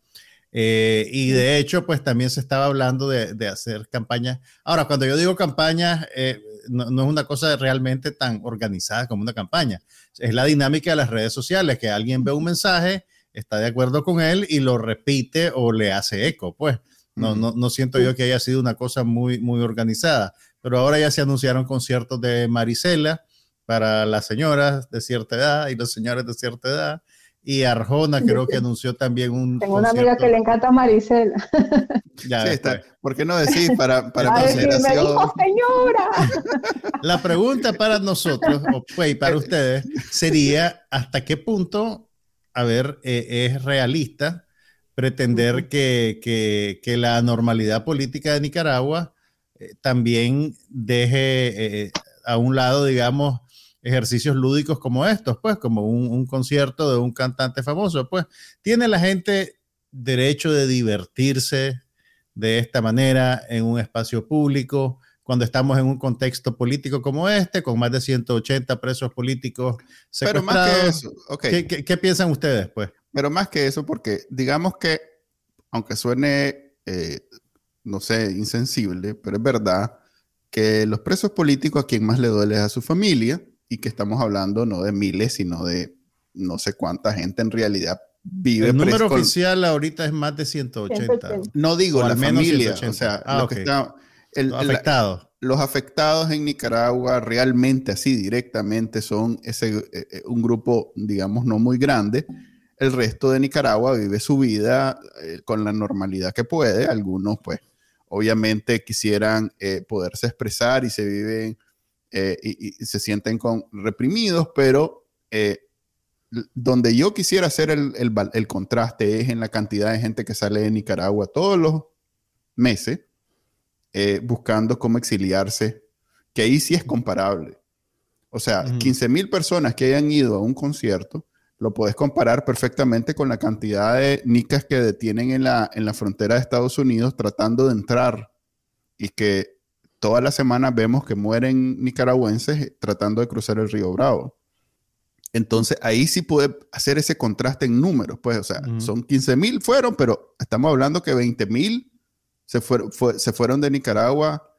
Speaker 2: Eh, y de hecho, pues también se estaba hablando de, hacer campañas. Ahora, cuando yo digo campañas, eh, no, es una cosa realmente tan organizada como una campaña. Es la dinámica de las redes sociales, que alguien ve un mensaje, está de acuerdo con él y lo repite o le hace eco. Pues no, no, no siento yo que haya sido una cosa muy, muy organizada. Pero ahora ya se anunciaron conciertos de Marisela para las señoras de cierta edad y los señores de cierta edad y Arjona creo que anunció también un.
Speaker 3: Tengo una amiga que le encanta a Maricela.
Speaker 1: Ya sí, está. ¿Por qué no decir para, para consideración?
Speaker 3: Dijo, señora.
Speaker 2: La pregunta para nosotros, o pues, para ustedes, sería: ¿hasta qué punto, a ver, eh, es realista pretender que, que, que, la normalidad política de Nicaragua eh, también deje eh, a un lado, digamos, ejercicios lúdicos como estos, pues, como un, concierto de un cantante famoso, pues, tiene la gente derecho de divertirse de esta manera en un espacio público, cuando estamos en un contexto político como este, con más de 180 presos políticos Pero más que eso, okay. ¿Qué, piensan ustedes, pues?
Speaker 1: Pero más que eso, porque digamos que, aunque suene, eh, no sé, insensible, pero es verdad que los presos políticos a quien más le duele es a su familia, y que estamos hablando no de miles, sino de no sé cuánta gente en realidad vive.
Speaker 2: El número oficial ahorita es más de 180.
Speaker 1: No digo la familia, o sea,
Speaker 2: ah, los afectados.
Speaker 1: los afectados en Nicaragua realmente así directamente son ese, eh, eh, un grupo, digamos, no muy grande. El resto de Nicaragua vive su vida eh, con la normalidad que puede. Algunos, pues, obviamente quisieran poderse expresar y se viven eh, y, se sienten con, reprimidos, pero eh, donde yo quisiera hacer el, el, contraste es en la cantidad de gente que sale de Nicaragua todos los meses eh, buscando cómo exiliarse, que ahí sí es comparable. O sea, 15 mil personas que hayan ido a un concierto, lo puedes comparar perfectamente con la cantidad de nicas que detienen en la, en la frontera de Estados Unidos tratando de entrar y que todas las semanas vemos que mueren nicaragüenses tratando de cruzar el río Bravo. Entonces ahí sí puede hacer ese contraste en números, pues, o sea, son 15 mil fueron, pero estamos hablando que 20 mil se, se fueron de Nicaragua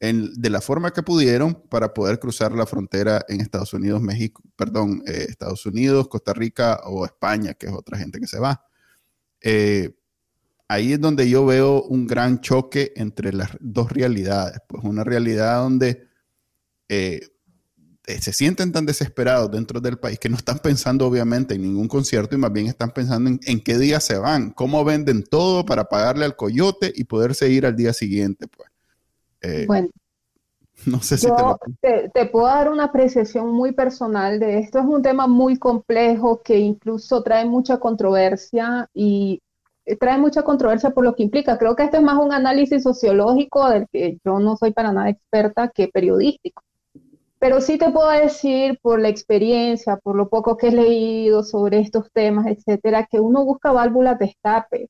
Speaker 1: en, de la forma que pudieron para poder cruzar la frontera en Estados Unidos, México, perdón, eh, Estados Unidos, Costa Rica o España, que es otra gente que se va. Eh, ahí es donde yo veo un gran choque entre las dos realidades. Pues una realidad donde eh, se sienten tan desesperados dentro del país que no están pensando obviamente en ningún concierto y más bien están pensando en, qué día se van, cómo venden todo para pagarle al coyote y poderse ir al día siguiente. Pues.
Speaker 3: Eh, bueno. No sé si te, te, puedo dar una apreciación muy personal de esto. Es un tema muy complejo que incluso trae mucha controversia y trae mucha controversia por lo que implica. Creo que este es más un análisis sociológico del que yo no soy para nada experta que periodístico. Pero sí te puedo decir por la experiencia, por lo poco que he leído sobre estos temas, etcétera, que uno busca válvulas de escape.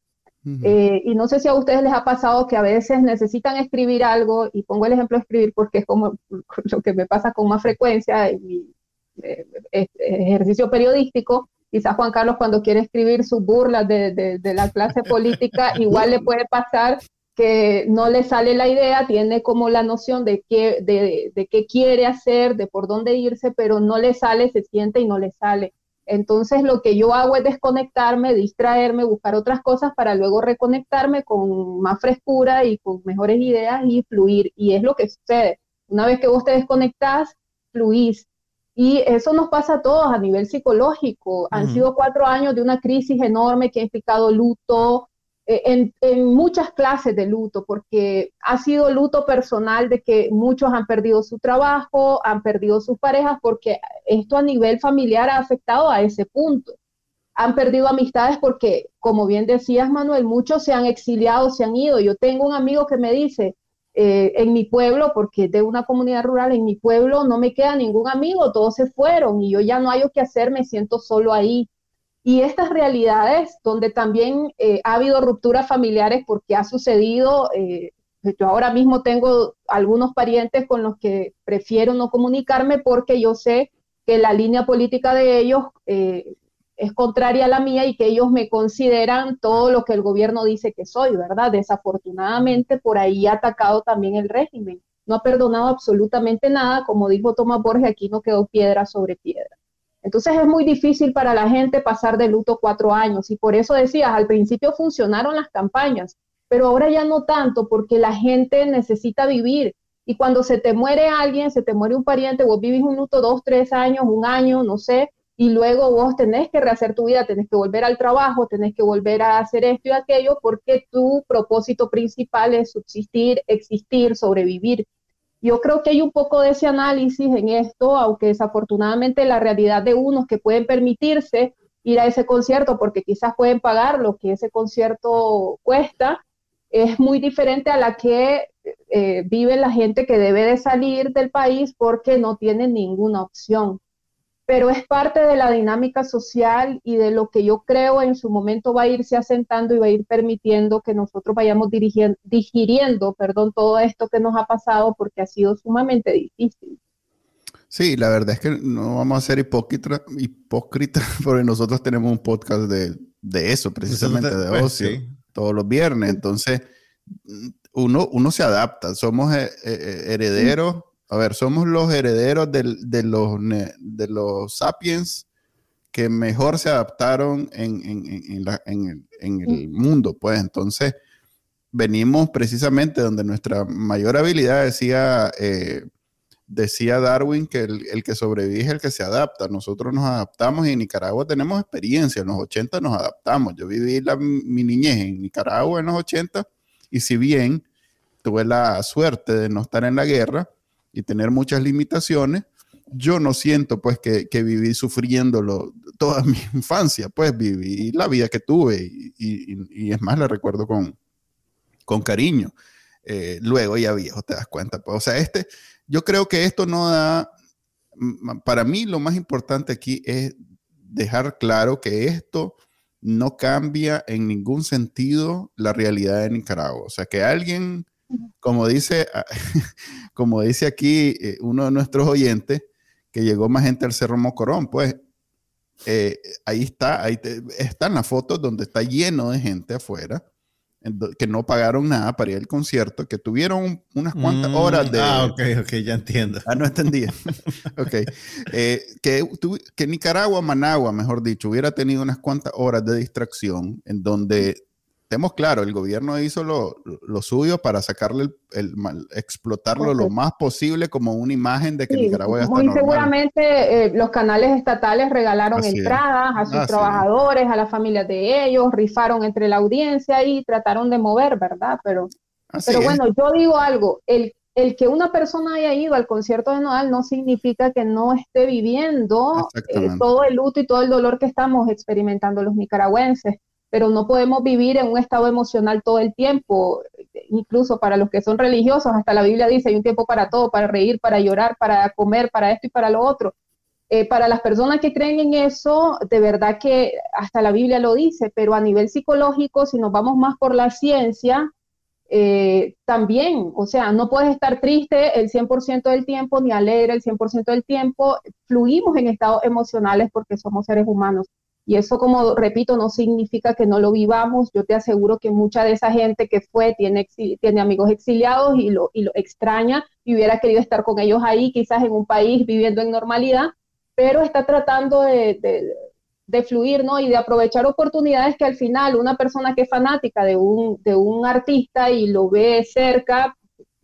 Speaker 3: Eh, y no sé si a ustedes les ha pasado que a veces necesitan escribir algo, y pongo el ejemplo de escribir porque es como lo que me pasa con más frecuencia en mi eh, ejercicio periodístico, quizás Juan Carlos cuando quiere escribir sus burlas de, la clase política, igual le puede pasar que no le sale la idea, tiene como la noción de qué, de, qué quiere hacer, de por dónde irse, pero no le sale, se siente y no le sale. Entonces lo que yo hago es desconectarme, distraerme, buscar otras cosas para luego reconectarme con más frescura y con mejores ideas y fluir. Y es lo que sucede. Una vez que vos te desconectás, fluís Y eso nos pasa a todos a nivel psicológico. Han sido cuatro años de una crisis enorme que ha implicado luto, eh, en, muchas clases de luto, porque ha sido luto personal de que muchos han perdido su trabajo, han perdido sus parejas, porque esto a nivel familiar ha afectado a ese punto. Han perdido amistades porque, como bien decías, Manuel, muchos se han exiliado, se han ido. Yo tengo un amigo que me dice, eh, en mi pueblo, porque de una comunidad rural, en mi pueblo no me queda ningún amigo, todos se fueron y yo ya no hay qué hacer, me siento solo ahí. Y estas realidades donde también eh, ha habido rupturas familiares porque ha sucedido, eh, yo ahora mismo tengo algunos parientes con los que prefiero no comunicarme porque yo sé que la línea política de ellos eh, es contraria a la mía y que ellos me consideran todo lo que el gobierno dice que soy, ¿verdad? Desafortunadamente por ahí ha atacado también el régimen. No ha perdonado absolutamente nada, como dijo Tomás Borges, aquí no quedó piedra sobre piedra. Entonces es muy difícil para la gente pasar de luto cuatro años y por eso decías, al principio funcionaron las campañas, pero ahora ya no tanto porque la gente necesita vivir y cuando se te muere alguien, se te muere un pariente, vos vivís un luto dos, tres años, un año, no sé, y luego vos tenés que rehacer tu vida, tenés que volver al trabajo, tenés que volver a hacer esto y aquello porque tu propósito principal es subsistir, existir, sobrevivir. Yo creo que hay un poco de ese análisis en esto, aunque desafortunadamente la realidad de unos que pueden permitirse ir a ese concierto porque quizás pueden pagar lo que ese concierto cuesta, es muy diferente a la que eh, vive la gente que debe de salir del país porque no tiene ninguna opción pero es parte de la dinámica social y de lo que yo creo en su momento va a irse asentando y va a ir permitiendo que nosotros vayamos digiriendo perdón, todo esto que nos ha pasado porque ha sido sumamente difícil.
Speaker 1: Sí, la verdad es que no vamos a ser hipócritas, hipócrita, porque nosotros tenemos un podcast de, eso, precisamente de pues, ocio, todos los viernes. Entonces, uno, uno se adapta, somos eh, eh, herederos a ver, somos los herederos de, los, de los sapiens que mejor se adaptaron en, el, mundo, pues entonces venimos precisamente donde nuestra mayor habilidad decía, eh, decía Darwin que el, que sobrevive es el que se adapta. Nosotros nos adaptamos y en Nicaragua tenemos experiencia. En los 80 nos adaptamos. Yo viví la, mi niñez en Nicaragua en los 80 y si bien tuve la suerte de no estar en la guerra, y tener muchas limitaciones, yo no siento pues que, que viví sufriéndolo toda mi infancia, pues viví la vida que tuve y, es más, la recuerdo con, con cariño. Eh, luego ya viejo, te das cuenta. Pues, o sea, este, yo creo que esto no da, para mí lo más importante aquí es dejar claro que esto no cambia en ningún sentido la realidad de Nicaragua. O sea, que alguien como dice, como dice aquí eh, uno de nuestros oyentes, que llegó más gente al Cerro Mocorón, pues eh, ahí está, ahí están las fotos donde está lleno de gente afuera que no pagaron nada para ir al concierto, que tuvieron unas cuantas mm, horas de...
Speaker 2: Ah, ok, ok, ya entiendo.
Speaker 1: Ah, no entendía. ok. Eh, que, que Nicaragua, Managua, mejor dicho, hubiera tenido unas cuantas horas de distracción en donde estemos claros, el gobierno hizo lo, suyo para sacarle el, explotarlo lo más posible como una imagen de que Nicaragua ya está
Speaker 3: Muy seguramente eh, los canales estatales regalaron entradas a sus trabajadores, a las familias de ellos, rifaron entre la audiencia y trataron de mover, ¿verdad? Pero, pero bueno, yo digo algo, el, el que una persona haya ido al concierto de Nodal no significa que no esté viviendo eh, todo el luto y todo el dolor que estamos experimentando los nicaragüenses pero no podemos vivir en un estado emocional todo el tiempo, incluso para los que son religiosos, hasta la Biblia dice, hay un tiempo para todo, para reír, para llorar, para comer, para esto y para lo otro. Eh, para las personas que creen en eso, de verdad que hasta la Biblia lo dice, pero a nivel psicológico, si nos vamos más por la ciencia, eh, también, o sea, no puedes estar triste el 100% del tiempo ni alegre el 100% del tiempo, fluimos en estados emocionales porque somos seres humanos. Y eso, como repito, no significa que no lo vivamos. Yo te aseguro que mucha de esa gente que fue tiene, tiene amigos exiliados y lo, y lo extraña y hubiera querido estar con ellos ahí, quizás en un país viviendo en normalidad, pero está tratando de, de, fluir, ¿no? Y de aprovechar oportunidades que al final una persona que es fanática de un, de un artista y lo ve cerca,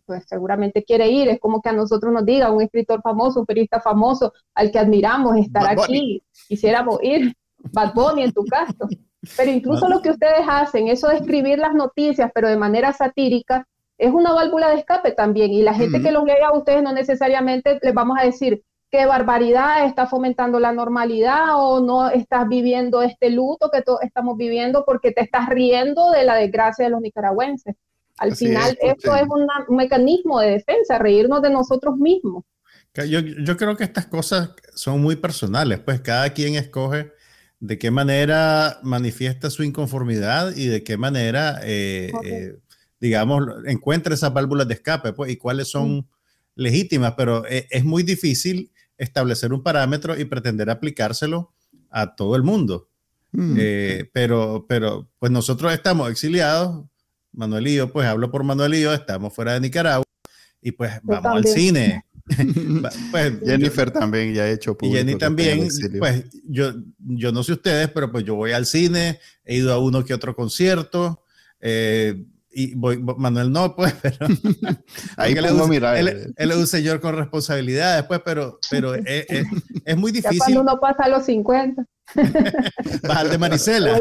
Speaker 3: pues seguramente quiere ir. Es como que a nosotros nos diga un escritor famoso, un periodista famoso, al que admiramos estar aquí, quisiéramos ir. Bad Bunny en tu caso. Pero incluso lo que ustedes hacen, eso de escribir las noticias, pero de manera satírica, es una válvula de escape también. Y la gente que los lea a ustedes no necesariamente les vamos a decir qué barbaridad, está fomentando la normalidad o no estás viviendo este luto que todos estamos viviendo porque te estás riendo de la desgracia de los nicaragüenses. Al final, esto es un mecanismo de defensa, reírnos de nosotros mismos.
Speaker 2: Yo, yo creo que estas cosas son muy personales, pues cada quien escoge de qué manera manifiesta su inconformidad y de qué manera, eh, eh, digamos, encuentra esas válvulas de escape, pues, y cuáles son legítimas, pero eh, es muy difícil establecer un parámetro y pretender aplicárselo a todo el mundo. Mm. pero, pero, pues nosotros estamos exiliados, Manuel y yo, pues hablo por Manuel y yo, estamos fuera de Nicaragua y pues vamos al cine
Speaker 1: pues, Jennifer también ya ha hecho
Speaker 2: público. Y Jenny también, pues yo, yo no sé ustedes, pero pues yo voy al cine, he ido a uno que otro concierto, eh, y voy, Manuel no, pues, pero
Speaker 1: ahí
Speaker 2: él, mirar, él, él, es un señor con responsabilidades, pues, pero, pero es, es, muy difícil. Ya
Speaker 3: cuando uno pasa a los 50.
Speaker 2: Bajar de Maricela.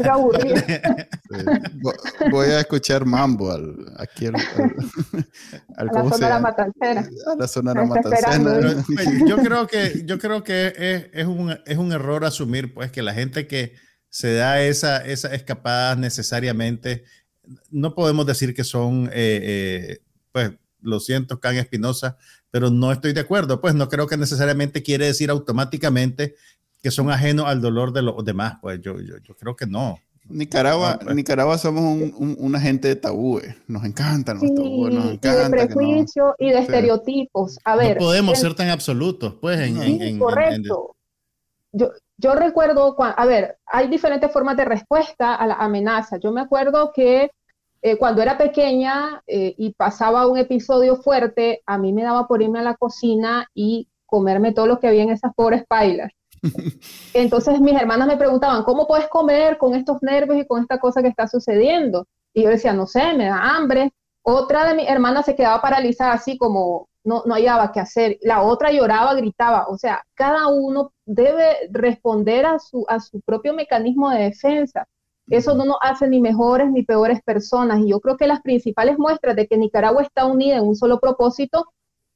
Speaker 1: Voy a escuchar mambo al, aquí al,
Speaker 3: a la sonora matancera.
Speaker 1: A la sonora matancera.
Speaker 2: Pues, yo creo que, yo creo que es, es, un, es un error asumir pues que la gente que se da esa, esas escapadas necesariamente, no podemos decir que son, eh, eh, pues lo siento, Can Espinosa, pero no estoy de acuerdo. Pues no creo que necesariamente quiere decir automáticamente que son ajenos al dolor de los demás. Pues yo, yo, yo creo que no.
Speaker 1: Nicaragua, pues. Nicaragua somos un, una gente de tabúes. Nos encantan los tabúes, nos encanta.
Speaker 3: Y de prejuicio y de estereotipos. A ver.
Speaker 2: No podemos ser tan absolutos, pues. En,
Speaker 3: correcto. yo, yo recuerdo, a ver, hay diferentes formas de respuesta a la amenaza. Yo me acuerdo que eh, cuando era pequeña eh, y pasaba un episodio fuerte, a mí me daba por irme a la cocina y comerme todo lo que había en esas pobres pailas. Entonces mis hermanas me preguntaban, ¿cómo puedes comer con estos nervios y con esta cosa que está sucediendo? Y yo decía, no sé, me da hambre. Otra de mis hermanas se quedaba paralizada así como no, no hallaba qué hacer. La otra lloraba, gritaba. O sea, cada uno debe responder a su, a su propio mecanismo de defensa. Eso no nos hace ni mejores ni peores personas. Y yo creo que las principales muestras de que Nicaragua está unida en un solo propósito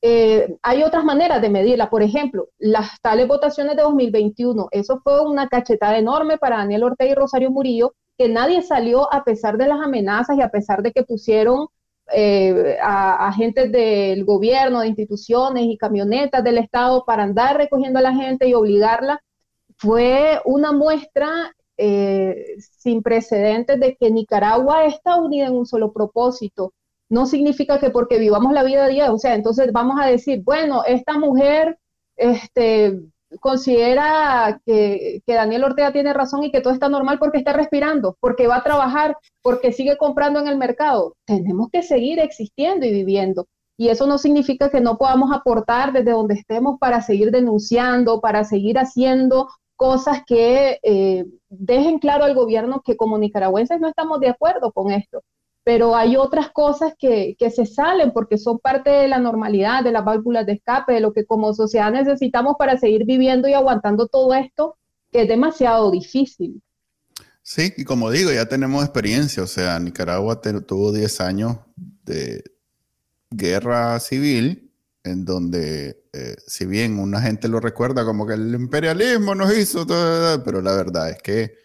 Speaker 3: eh, hay otras maneras de medirla. Por ejemplo, las tales votaciones de 2021, eso fue una cachetada enorme para Daniel Ortega y Rosario Murillo, que nadie salió a pesar de las amenazas y a pesar de que pusieron eh, a agentes del gobierno, de instituciones y camionetas del Estado para andar recogiendo a la gente y obligarla. Fue una muestra eh, sin precedentes de que Nicaragua está unida en un solo propósito no significa que porque vivamos la vida a día, o sea, entonces vamos a decir, bueno, esta mujer este, considera que, que, Daniel Ortega tiene razón y que todo está normal porque está respirando, porque va a trabajar, porque sigue comprando en el mercado. Tenemos que seguir existiendo y viviendo. Y eso no significa que no podamos aportar desde donde estemos para seguir denunciando, para seguir haciendo cosas que eh, dejen claro al gobierno que como nicaragüenses no estamos de acuerdo con esto pero hay otras cosas que, se salen porque son parte de la normalidad, de las válvulas de escape, de lo que como sociedad necesitamos para seguir viviendo y aguantando todo esto, que es demasiado difícil.
Speaker 1: Sí, y como digo, ya tenemos experiencia, o sea, Nicaragua tuvo 10 años de guerra civil, en donde, eh, si bien una gente lo recuerda como que el imperialismo nos hizo, todo, pero la verdad es que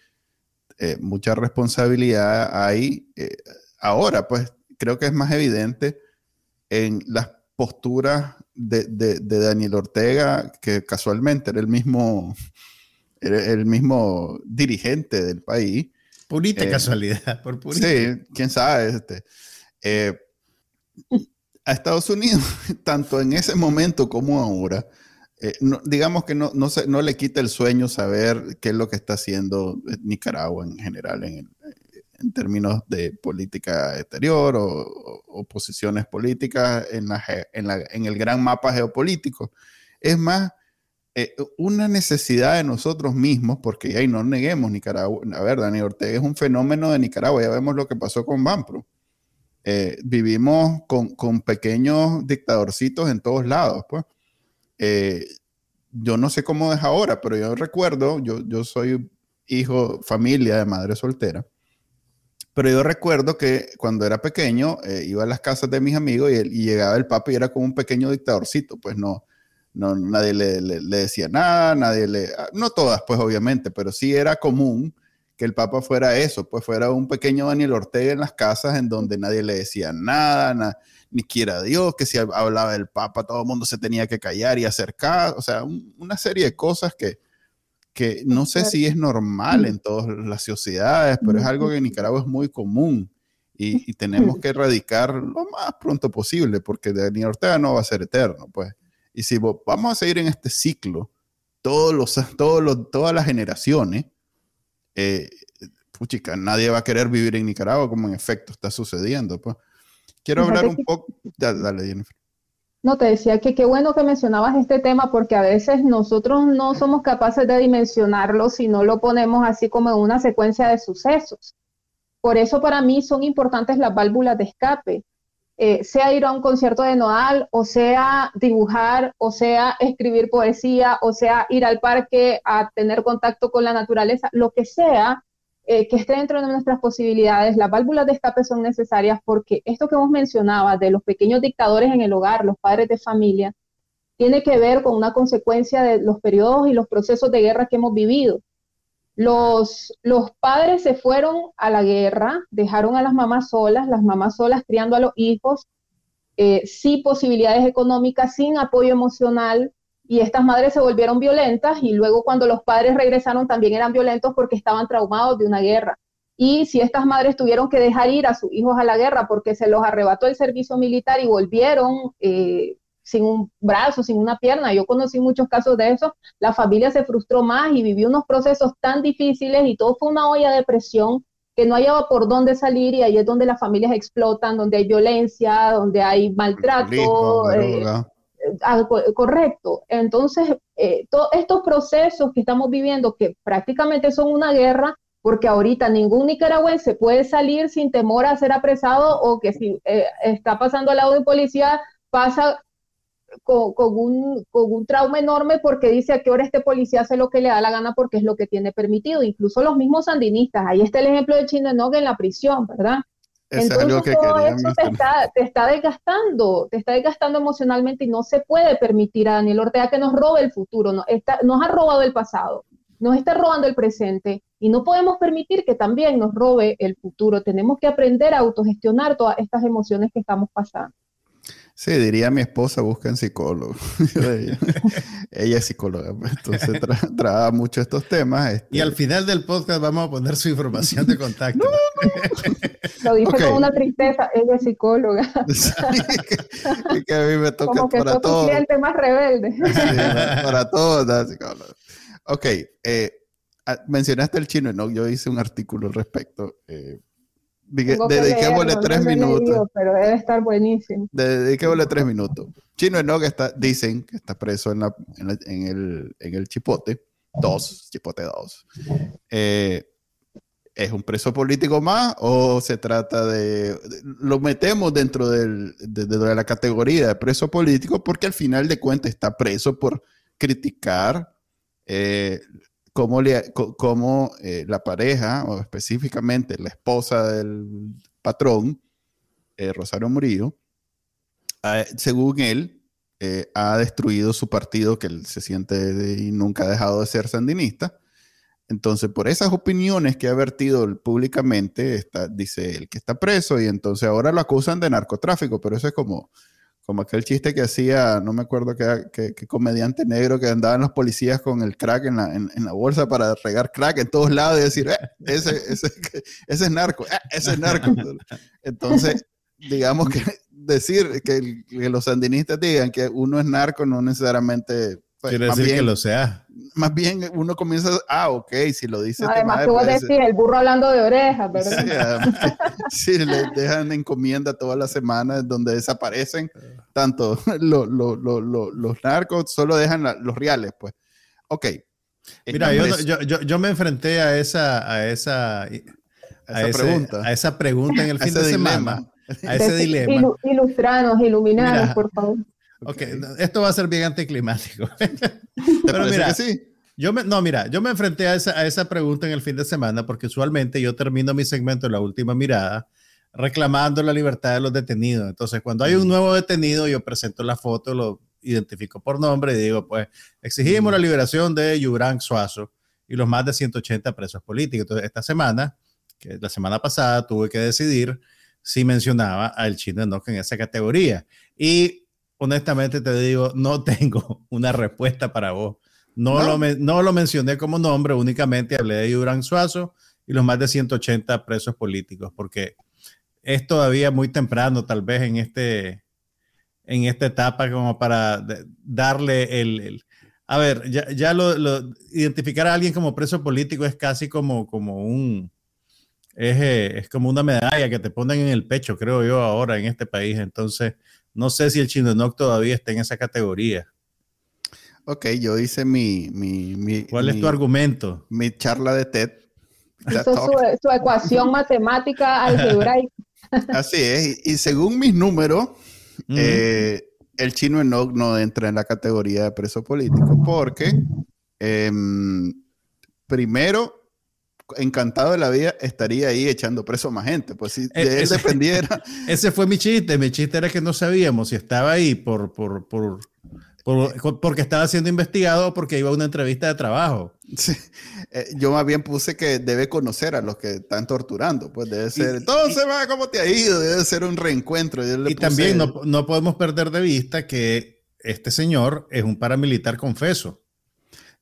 Speaker 1: eh, mucha responsabilidad hay. Eh, ahora, pues creo que es más evidente en las posturas de, Daniel Ortega, que casualmente era el mismo, el mismo dirigente del país.
Speaker 2: Purita eh, casualidad, por purita.
Speaker 1: Sí, quién sabe. Este, eh, a Estados Unidos, tanto en ese momento como ahora, eh, digamos que no, no, no le quita el sueño saber qué es lo que está haciendo Nicaragua en general en el, en términos de política exterior o, posiciones políticas en, la, en, el gran mapa geopolítico. Es más, eh, una necesidad de nosotros mismos, porque ahí no neguemos Nicaragua. A ver, Daniel Ortega es un fenómeno de Nicaragua, ya vemos lo que pasó con Banpro. eh, vivimos con, con, pequeños dictadorcitos en todos lados, pues. Eh, yo no sé cómo es ahora, pero yo recuerdo, yo, yo soy hijo, familia de madre soltera, pero yo recuerdo que cuando era pequeño eh, iba a las casas de mis amigos y, y, llegaba el papá y era como un pequeño dictadorcito, pues no, no nadie le, le, decía nada, nadie le, ah, no todas pues obviamente, pero sí era común que el Papa fuera eso, pues fuera un pequeño Daniel Ortega en las casas en donde nadie le decía nada, ni quiera Dios, que si hablaba del Papa todo el mundo se tenía que callar y acercar, o sea, una serie de cosas que, que no sé si es normal en todas las sociedades, pero es algo que en Nicaragua es muy común y, y tenemos que erradicar lo más pronto posible, porque Daniel Ortega no va a ser eterno, pues. Y si vamos a seguir en este ciclo, todos los, todos los, todas las generaciones, eh, puchica, nadie va a querer vivir en Nicaragua como en efecto está sucediendo. Pues. Quiero hablar un poco. Dale, Jennifer.
Speaker 3: No, te decía que qué bueno que mencionabas este tema porque a veces nosotros no somos capaces de dimensionarlo si no lo ponemos así como en una secuencia de sucesos. Por eso para mí son importantes las válvulas de escape. Eh, sea ir a un concierto de Noal, o sea dibujar, o sea escribir poesía, o sea ir al parque a tener contacto con la naturaleza, lo que sea eh, que esté dentro de nuestras posibilidades, las válvulas de escape son necesarias porque esto que hemos mencionado de los pequeños dictadores en el hogar, los padres de familia, tiene que ver con una consecuencia de los periodos y los procesos de guerra que hemos vivido. Los, los padres se fueron a la guerra, dejaron a las mamás solas, las mamás solas criando a los hijos, eh, sin posibilidades económicas, sin apoyo emocional, y estas madres se volvieron violentas y luego cuando los padres regresaron también eran violentos porque estaban traumados de una guerra. Y si estas madres tuvieron que dejar ir a sus hijos a la guerra porque se los arrebató el servicio militar y volvieron eh, sin un brazo, sin una pierna. Yo conocí muchos casos de eso. La familia se frustró más y vivió unos procesos tan difíciles y todo fue una olla de presión que no hallaba por dónde salir y ahí es donde las familias explotan, donde hay violencia, donde hay maltrato. Correcto. Entonces, eh, todos estos procesos que estamos viviendo, que prácticamente son una guerra, porque ahorita ningún nicaragüense puede salir sin temor a ser apresado o que si eh, está pasando al lado de policía, pasa con, un, con, un, trauma enorme porque dice a qué hora este policía hace lo que le da la gana porque es lo que tiene permitido. Incluso los mismos sandinistas. Ahí está el ejemplo de Chino Enoch en la prisión, ¿verdad? Entonces todo eso te está, te está, desgastando, te está desgastando emocionalmente y no se puede permitir a Daniel Ortega que nos robe el futuro, no, está, nos ha robado el pasado, nos está robando el presente y no podemos permitir que también nos robe el futuro. Tenemos que aprender a autogestionar todas estas emociones que estamos pasando.
Speaker 1: Sí, diría mi esposa, busquen psicólogo. ella, es psicóloga, pues, entonces trabaja mucho estos temas.
Speaker 2: Y al final del podcast vamos a poner su información de contacto.
Speaker 3: Lo dice con una tristeza, ella es psicóloga.
Speaker 1: que, a mí me toca Como que para todo.
Speaker 3: cliente más rebelde.
Speaker 1: para, todos, psicóloga. Ok, eh, ah, mencionaste el chino, ¿no? Yo hice un artículo al respecto. Eh, dediquémosle tres minutos.
Speaker 3: pero debe estar buenísimo.
Speaker 1: Dediquémosle tres minutos. Chino Enoch está, dicen que está preso en, la, en, el, en el Chipote, dos, Chipote dos. Eh, ¿Es un preso político más o se trata de... Lo metemos dentro del, de, de, la categoría de preso político porque al final de cuentas está preso por criticar eh, cómo, eh, la pareja, o específicamente la esposa del patrón, eh, Rosario Murillo, según él, eh, ha destruido su partido, que él se siente y nunca ha dejado de ser sandinista. Entonces, por esas opiniones que ha vertido públicamente, dice él que está preso y entonces ahora lo acusan de narcotráfico, pero eso es como, como aquel chiste que hacía, no me acuerdo qué, comediante negro que andaban los policías con el crack en la, bolsa para regar crack en todos lados y decir, eh, ese, es narco, eh, ese es narco. Entonces, digamos que decir que, que, los sandinistas digan que uno es narco no necesariamente
Speaker 2: pues, Quiere decir que lo sea.
Speaker 1: Más bien uno comienza, ah, ok, si lo dice.
Speaker 3: Además, tú decís, el burro hablando de orejas, ¿verdad?
Speaker 1: Sí, le dejan encomienda todas las semanas donde desaparecen tanto los narcos, solo dejan los reales, pues. Ok.
Speaker 2: Mira, yo, yo, yo, me enfrenté a esa, a esa, a esa pregunta. A esa pregunta en el fin de semana. a ese dilema.
Speaker 3: ilustranos, iluminados, por favor.
Speaker 2: Ok, esto va a ser bien anticlimático. Pero mira, sí? Yo me, no, mira, yo me enfrenté a esa, a esa pregunta en el fin de semana porque usualmente yo termino mi segmento en la última mirada reclamando la libertad de los detenidos. Entonces, cuando hay un nuevo detenido, yo presento la foto, lo identifico por nombre y digo, pues, exigimos la liberación de Yurang Suazo y los más de 180 presos políticos. Entonces, esta semana, que la semana pasada, tuve que decidir si mencionaba al chino Enoch en esa categoría. Y honestamente te digo, no tengo una respuesta para vos. No, Lo, no lo mencioné como nombre, únicamente hablé de Yurang Suazo y los más de 180 presos políticos, porque es todavía muy temprano, tal vez en este en esta etapa como para darle el, a ver, ya, ya lo, identificar a alguien como preso político es casi como, como un es, es, como una medalla que te ponen en el pecho, creo yo, ahora en este país. Entonces, no sé si el Chinonoc todavía está en esa categoría.
Speaker 1: Ok, yo hice mi... mi,
Speaker 2: ¿Cuál es tu argumento?
Speaker 1: Mi charla de TED.
Speaker 3: Eso es su, ecuación matemática algebraica.
Speaker 1: Así es, y, según mis números, eh, el chino Enoch no entra en la categoría de preso político porque, em, primero, encantado de la vida, estaría ahí echando preso a más gente. Pues si de él dependiera.
Speaker 2: Ese fue mi chiste. Mi chiste era que no sabíamos si estaba ahí por, por, por porque estaba siendo investigado o porque iba a una entrevista de trabajo.
Speaker 1: Eh, yo más bien puse que debe conocer a los que están torturando. Pues debe ser. Entonces, va, ¿cómo te ha ido? Debe ser un reencuentro.
Speaker 2: Y, también no, no, podemos perder de vista que este señor es un paramilitar confeso.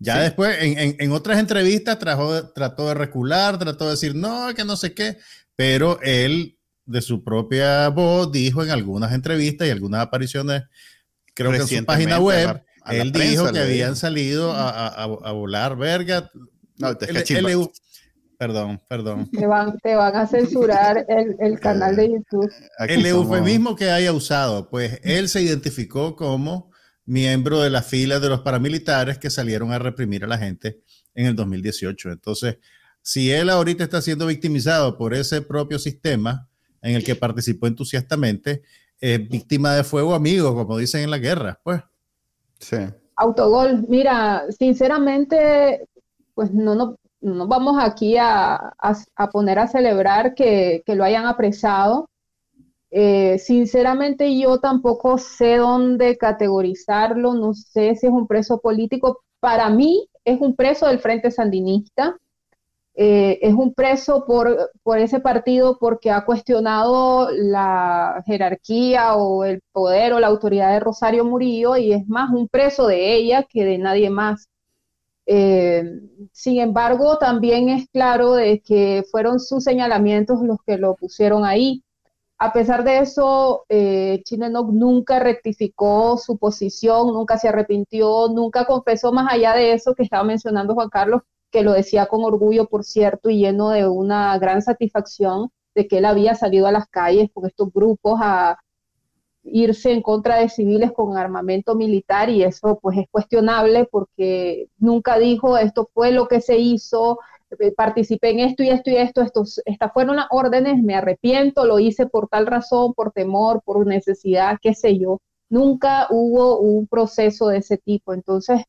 Speaker 2: Ya después, en, en, otras entrevistas, trató de recular, trató de decir no, que no sé qué, pero él, de su propia voz, dijo en algunas entrevistas y algunas apariciones creo que en su página web, él dijo que habían salido a, a, volar verga. No, te el, Perdón, perdón.
Speaker 3: Te van, te van a censurar el, el canal de YouTube.
Speaker 2: el eufemismo que haya usado, pues él se identificó como miembro de la fila de los paramilitares que salieron a reprimir a la gente en el 2018. Entonces, si él ahorita está siendo victimizado por ese propio sistema en el que participó entusiastamente, víctima de fuego amigo, como dicen en la guerra, pues.
Speaker 3: Sí. Autogol, mira, sinceramente, pues no, no, no vamos aquí a, poner a celebrar que, lo hayan apresado. Eh, sinceramente yo tampoco sé dónde categorizarlo, no sé si es un preso político. Para mí es un preso del Frente Sandinista. Eh, es un preso por, por, ese partido porque ha cuestionado la jerarquía o el poder o la autoridad de Rosario Murillo y es más un preso de ella que de nadie más. Eh, sin embargo, también es claro de que fueron sus señalamientos los que lo pusieron ahí. A pesar de eso, eh, nunca rectificó su posición, nunca se arrepintió, nunca confesó más allá de eso que estaba mencionando Juan Carlos, que lo decía con orgullo, por cierto, y lleno de una gran satisfacción de que él había salido a las calles con estos grupos a irse en contra de civiles con armamento militar y eso pues es cuestionable porque nunca dijo esto fue lo que se hizo, participé en esto y esto y esto, estos, estas fueron las órdenes, me arrepiento, lo hice por tal razón, por temor, por necesidad, qué sé yo. Nunca hubo un proceso de ese tipo. Entonces,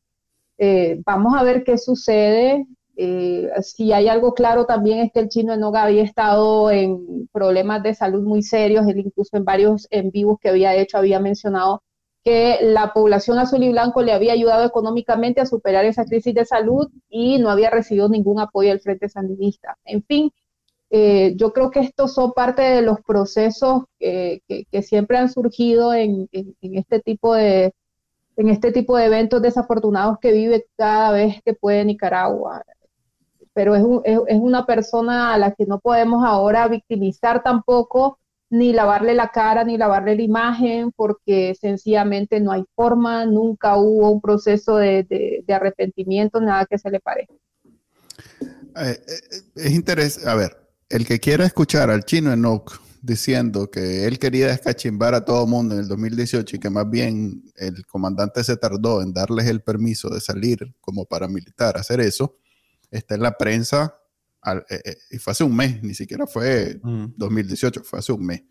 Speaker 3: eh, vamos a ver qué sucede. Eh, si hay algo claro también es que el chino Enoga había estado en problemas de salud muy serios, él incluso en varios en vivos que había hecho había mencionado que la población azul y blanco le había ayudado económicamente a superar esa crisis de salud y no había recibido ningún apoyo del Frente Sandinista. En fin, eh, yo creo que estos son parte de los procesos que, siempre han surgido en este tipo de, en este tipo de eventos desafortunados que vive cada vez que puede Nicaragua. Pero es, una persona a la que no podemos ahora victimizar tampoco, ni lavarle la cara, ni lavarle la imagen, porque sencillamente no hay forma, nunca hubo un proceso de, arrepentimiento, nada que se le parezca.
Speaker 1: Eh, eh, es interesante, a ver, el que quiera escuchar al chino Enoch diciendo que él quería descachimbar a todo mundo en el 2018 y que más bien el comandante se tardó en darles el permiso de salir como paramilitar a hacer eso, está en la prensa eh, eh, y fue hace un mes, ni siquiera fue 2018, mm. fue hace un mes.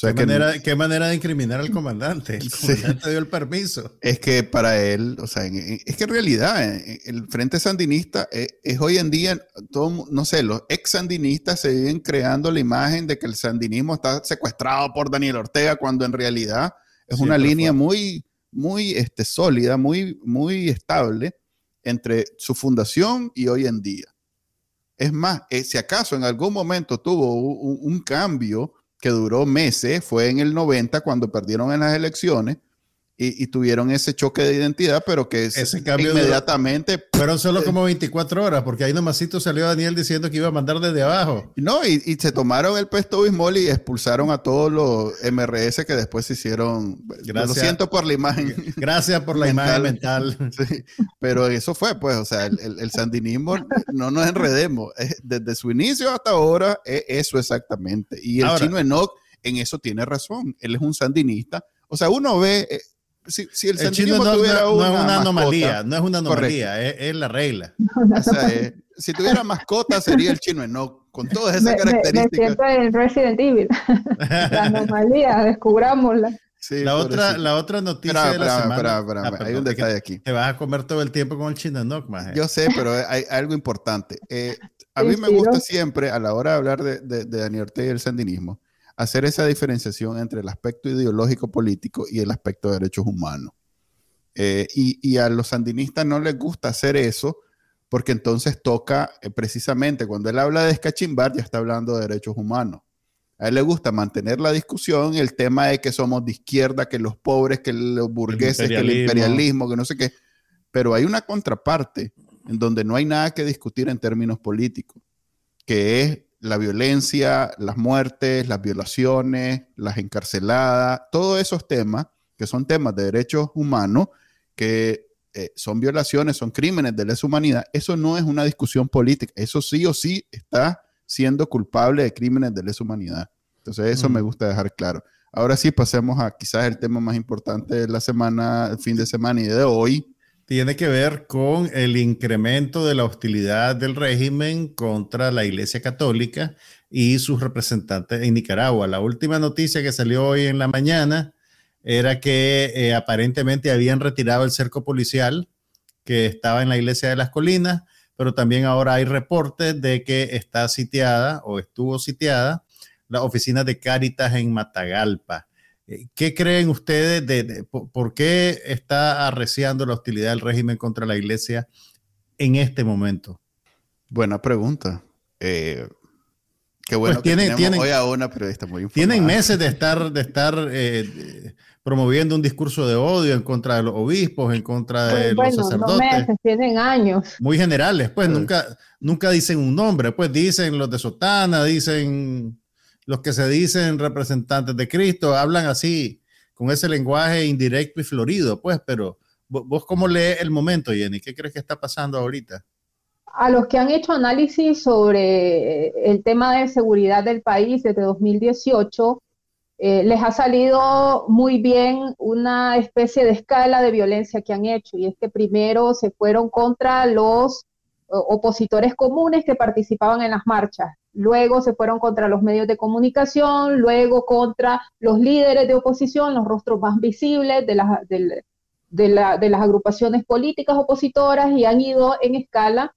Speaker 2: ¿Qué, manera, de incriminar al comandante? El comandante dio el permiso.
Speaker 1: Es que para él, o sea, es que en realidad eh, el Frente Sandinista es, es, hoy en día, todo, no sé, los ex sandinistas se viven creando la imagen de que el sandinismo está secuestrado por Daniel Ortega, cuando en realidad es una línea muy, muy este, sólida, muy, muy estable entre su fundación y hoy en día. Es más, eh, si acaso en algún momento tuvo un cambio que duró meses, fue en el 90 cuando perdieron en las elecciones, y, tuvieron ese choque de identidad, pero que ese cambio inmediatamente.
Speaker 2: fueron solo como 24 horas, porque ahí nomasito salió Daniel diciendo que iba a mandar desde abajo.
Speaker 1: No, y, se tomaron el pesto bismol y expulsaron a todos los MRS que después se hicieron. Gracias, lo siento por la imagen.
Speaker 2: Gracias por la imagen mental.
Speaker 1: pero eso fue, pues, o sea, el, sandinismo, no nos enredemos. Desde su inicio hasta ahora, es eso exactamente. Y el chino Enoch en eso tiene razón. Él es un sandinista. O sea, uno ve, eh, si, el, chino no, tuviera
Speaker 2: una, es una anomalía, no es una anomalía, es, la regla.
Speaker 1: O sea, eh, si tuviera mascota sería el chino no con todas esas características. Me,
Speaker 3: siento en Resident Evil. la anomalía, descubrámosla.
Speaker 2: la, otra, la otra noticia de la semana.
Speaker 1: Ah, hay un detalle aquí.
Speaker 2: Te vas a comer todo el tiempo con el chino no,
Speaker 1: Yo sé, pero hay, algo importante. Eh, a mí me gusta siempre, a la hora de hablar de, de, de Daniel Ortega y el sandinismo, hacer esa diferenciación entre el aspecto ideológico político y el aspecto de derechos humanos. Eh, y, a los sandinistas no les gusta hacer eso porque entonces toca eh, precisamente cuando él habla de escachimbar ya está hablando de derechos humanos. A él le gusta mantener la discusión, el tema de que somos de izquierda, que los pobres, que los burgueses, que el imperialismo, que no sé qué. Pero hay una contraparte en donde no hay nada que discutir en términos políticos, que es la violencia, las muertes, las violaciones, las encarceladas, todos esos temas que son temas de derechos humanos, que eh, son violaciones, son crímenes de lesa humanidad, eso no es una discusión política, eso sí o sí está siendo culpable de crímenes de lesa humanidad. Entonces eso me gusta dejar claro. Ahora sí, pasemos a quizás el tema más importante de la semana, el fin de semana y de hoy,
Speaker 2: tiene que ver con el incremento de la hostilidad del régimen contra la Iglesia Católica y sus representantes en Nicaragua. La última noticia que salió hoy en la mañana era que eh, aparentemente habían retirado el cerco policial que estaba en la Iglesia de las Colinas, pero también ahora hay reportes de que está sitiada o estuvo sitiada la oficina de Cáritas en Matagalpa. ¿Qué creen ustedes de, por, qué está arreciando la hostilidad del régimen contra la iglesia en este momento?
Speaker 1: Buena pregunta. Eh, qué bueno
Speaker 2: pues que tienen,
Speaker 1: hoy a una periodista muy informada.
Speaker 2: Tienen meses de estar, de estar eh, promoviendo un discurso de odio en contra de los obispos, en contra de los sacerdotes. No
Speaker 3: meses, tienen años.
Speaker 2: Muy generales, pues nunca, nunca dicen un nombre, pues dicen los de Sotana, dicen los que se dicen representantes de Cristo hablan así, con ese lenguaje indirecto y florido, pues, pero vos cómo lees el momento, Jenny, ¿qué crees que está pasando ahorita?
Speaker 3: A los que han hecho análisis sobre el tema de seguridad del país desde 2018, eh, les ha salido muy bien una especie de escala de violencia que han hecho, y es que primero se fueron contra los opositores comunes que participaban en las marchas, luego se fueron contra los medios de comunicación, luego contra los líderes de oposición, los rostros más visibles de las, de, las agrupaciones políticas opositoras y han ido en escala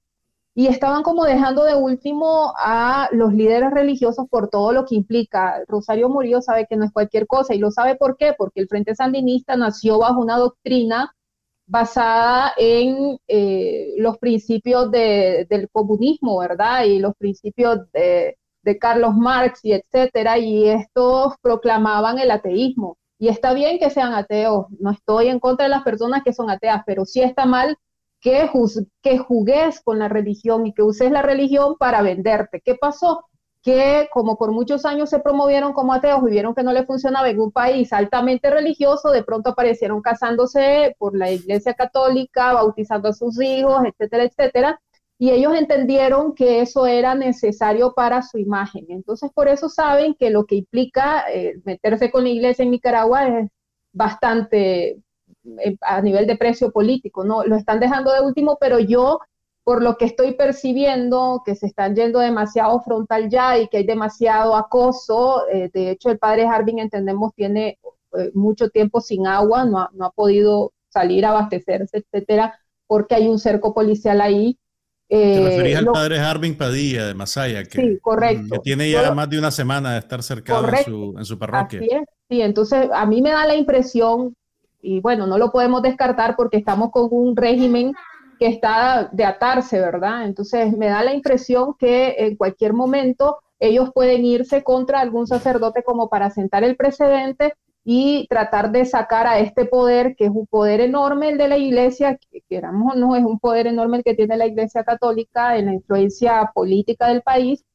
Speaker 3: y estaban como dejando de último a los líderes religiosos por todo lo que implica. Rosario Murillo sabe que no es cualquier cosa y lo sabe por qué, porque el Frente Sandinista nació bajo una doctrina basada en eh, los principios del comunismo, ¿verdad? Y los principios de, Carlos Marx y etcétera, y estos proclamaban el ateísmo. Y está bien que sean ateos, no estoy en contra de las personas que son ateas, pero sí está mal que, que jugues con la religión y que uses la religión para venderte. ¿Qué pasó? Que como por muchos años se promovieron como ateos y vieron que no le funcionaba en un país altamente religioso, de pronto aparecieron casándose por la iglesia católica, bautizando a sus hijos, etcétera, etcétera, y ellos entendieron que eso era necesario para su imagen. Entonces, por eso saben que lo que implica eh, meterse con la iglesia en Nicaragua es bastante eh, a nivel de precio político, ¿no? Lo están dejando de último, pero yo por lo que estoy percibiendo, que se están yendo demasiado frontal ya y que hay demasiado acoso. Eh, de hecho, el padre Harbin, entendemos, tiene eh, mucho tiempo sin agua, no ha, no ha podido salir a abastecerse, etcétera, porque hay un cerco policial ahí.
Speaker 2: Eh, Te al padre Harbin Padilla de Masaya, que,
Speaker 3: sí, correcto.
Speaker 2: que tiene ya más de una semana de estar cercado en su, en su, parroquia.
Speaker 3: Así es. Sí, entonces a mí me da la impresión, y bueno, no lo podemos descartar porque estamos con un régimen que está de atarse, ¿verdad? Entonces me da la impresión que en cualquier momento ellos pueden irse contra algún sacerdote como para sentar el precedente y tratar de sacar a este poder, que es un poder enorme el de la iglesia, que queramos o no, es un poder enorme el que tiene la iglesia católica en la influencia política del país,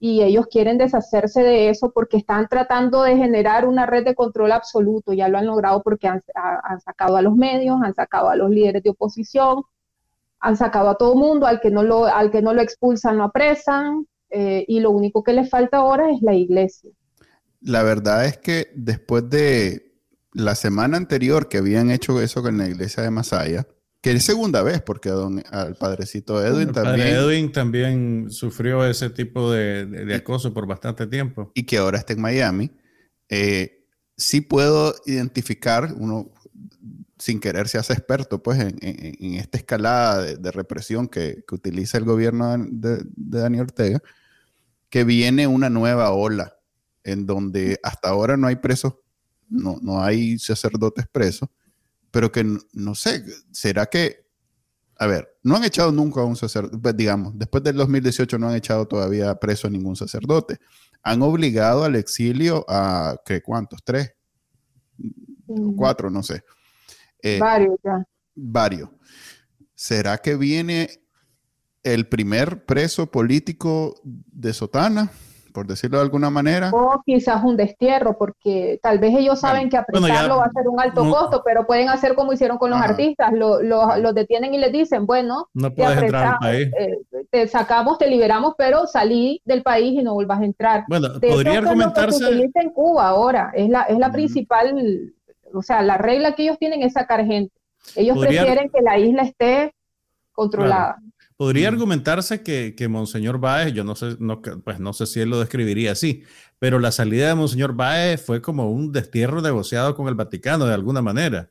Speaker 3: y ellos quieren deshacerse de eso porque están tratando de generar una red de control absoluto, ya lo han logrado porque han, han sacado a los medios, han sacado a los líderes de oposición, han sacado a todo mundo, al que no lo, al que no lo expulsan lo apresan, eh, y lo único que les falta ahora es la iglesia.
Speaker 1: La verdad es que después de la semana anterior que habían hecho eso con la iglesia de Masaya, que es segunda vez, porque don, al padrecito Edwin también.
Speaker 2: Edwin también sufrió ese tipo de, acoso por bastante tiempo.
Speaker 1: Y que ahora está en Miami. Eh, sí puedo identificar, uno sin querer se hace experto pues, en, esta escalada de, represión que, utiliza el gobierno de, de Daniel Ortega, que viene una nueva ola en donde hasta ahora no hay presos, no, no hay sacerdotes presos, pero que no, sé, ¿será que, a ver, no han echado nunca a un sacerdote, pues, digamos, después del 2018 no han echado todavía preso a ningún sacerdote, han obligado al exilio a, ¿qué cuántos? ¿Tres? Mm. ¿Cuatro? No sé.
Speaker 3: Eh, varios ya.
Speaker 1: Varios. ¿Será que viene el primer preso político de Sotana? por decirlo de alguna manera.
Speaker 3: O quizás un destierro, porque tal vez ellos saben que apresarlo va a ser un alto costo, pero pueden hacer como hicieron con los artistas, los lo, detienen y les dicen, bueno,
Speaker 2: no puedes entrar al país.
Speaker 3: Eh, te sacamos, te liberamos, pero salí del país y no vuelvas a entrar.
Speaker 2: Bueno, podría argumentarse...
Speaker 3: Es lo que en Cuba ahora, es la, es la principal, o sea, la regla que ellos tienen es sacar gente. Ellos prefieren que la isla esté controlada.
Speaker 2: Podría argumentarse que, que, Monseñor Báez, yo no sé, no, pues no sé si él lo describiría así, pero la salida de Monseñor Báez fue como un destierro negociado con el Vaticano de alguna manera.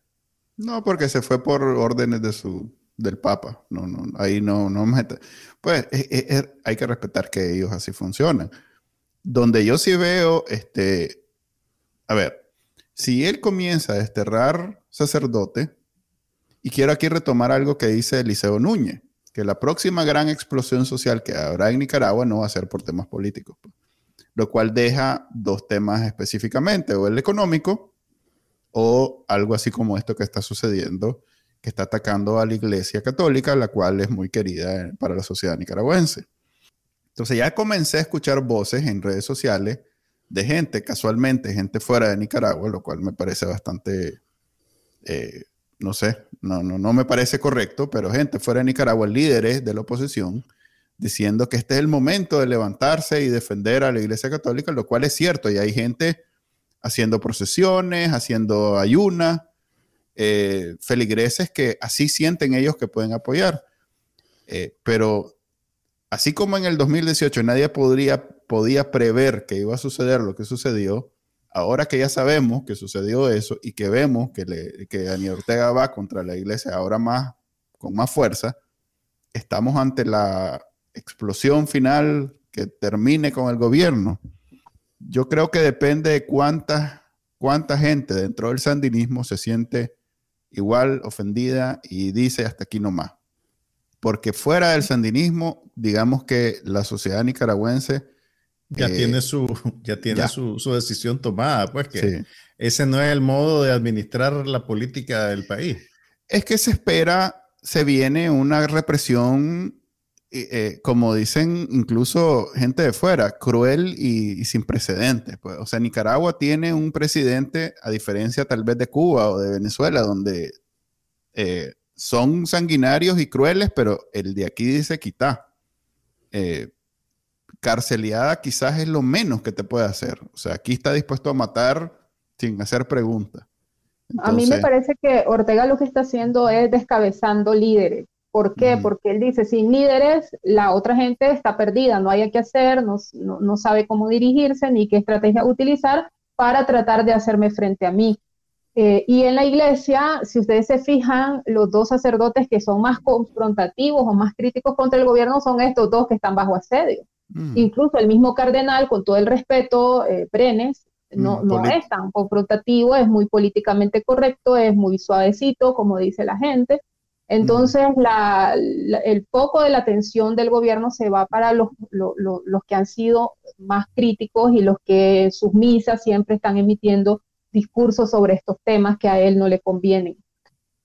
Speaker 1: No, porque se fue por órdenes de su, del Papa. No, no, ahí no, no Pues hay que respetar que ellos así funcionan. Donde yo sí veo, este, a ver, si él comienza a desterrar sacerdote, y quiero aquí retomar algo que dice Eliseo Núñez que la próxima gran explosión social que habrá en Nicaragua no va a ser por temas políticos, pues. lo cual deja dos temas específicamente, o el económico o algo así como esto que está sucediendo, que está atacando a la Iglesia Católica, la cual es muy querida para la sociedad nicaragüense. Entonces ya comencé a escuchar voces en redes sociales de gente, casualmente gente fuera de Nicaragua, lo cual me parece bastante eh, no sé, no, no, no me parece correcto, pero gente fuera de Nicaragua, líderes de la oposición, diciendo que este es el momento de levantarse y defender a la Iglesia Católica, lo cual es cierto, y hay gente haciendo procesiones, haciendo ayunas, eh, feligreses que así sienten ellos que pueden apoyar. Eh, pero así como en el 2018 nadie podría, podía prever que iba a suceder lo que sucedió, ahora que ya sabemos que sucedió eso y que vemos que, Daniel Ortega va contra la iglesia ahora más, con más fuerza, estamos ante la explosión final que termine con el gobierno. Yo creo que depende de cuánta, cuánta gente dentro del sandinismo se siente igual ofendida y dice hasta aquí no más. Porque fuera del sandinismo, digamos que la sociedad nicaragüense
Speaker 2: ya tiene, su, ya tiene Su, decisión tomada, pues que ese no es el modo de administrar la política del país.
Speaker 1: Es que se espera, se viene una represión, eh, eh, como dicen incluso gente de fuera, cruel y, sin precedentes. Pues. O sea, Nicaragua tiene un presidente, a diferencia tal vez de Cuba o de Venezuela, donde eh, son sanguinarios y crueles, pero el de aquí dice quita carceliada quizás es lo menos que te puede hacer. O sea, aquí está dispuesto a matar sin hacer preguntas.
Speaker 3: a mí me parece que Ortega lo que está haciendo es descabezando líderes. ¿Por qué? Porque él dice, sin líderes, la otra gente está perdida, no hay qué hacer, no, no, sabe cómo dirigirse ni qué estrategia utilizar para tratar de hacerme frente a mí. Eh, y en la iglesia, si ustedes se fijan, los dos sacerdotes que son más confrontativos o más críticos contra el gobierno son estos dos que están bajo asedio. Mm. Incluso el mismo cardenal, con todo el respeto, eh, Brenes, no, mm, no es tan confrontativo, es muy políticamente correcto, es muy suavecito, como dice la gente. Entonces, la, el foco de la atención del gobierno se va para los, los, que han sido más críticos y los que sus misas siempre están emitiendo discursos sobre estos temas que a él no le convienen.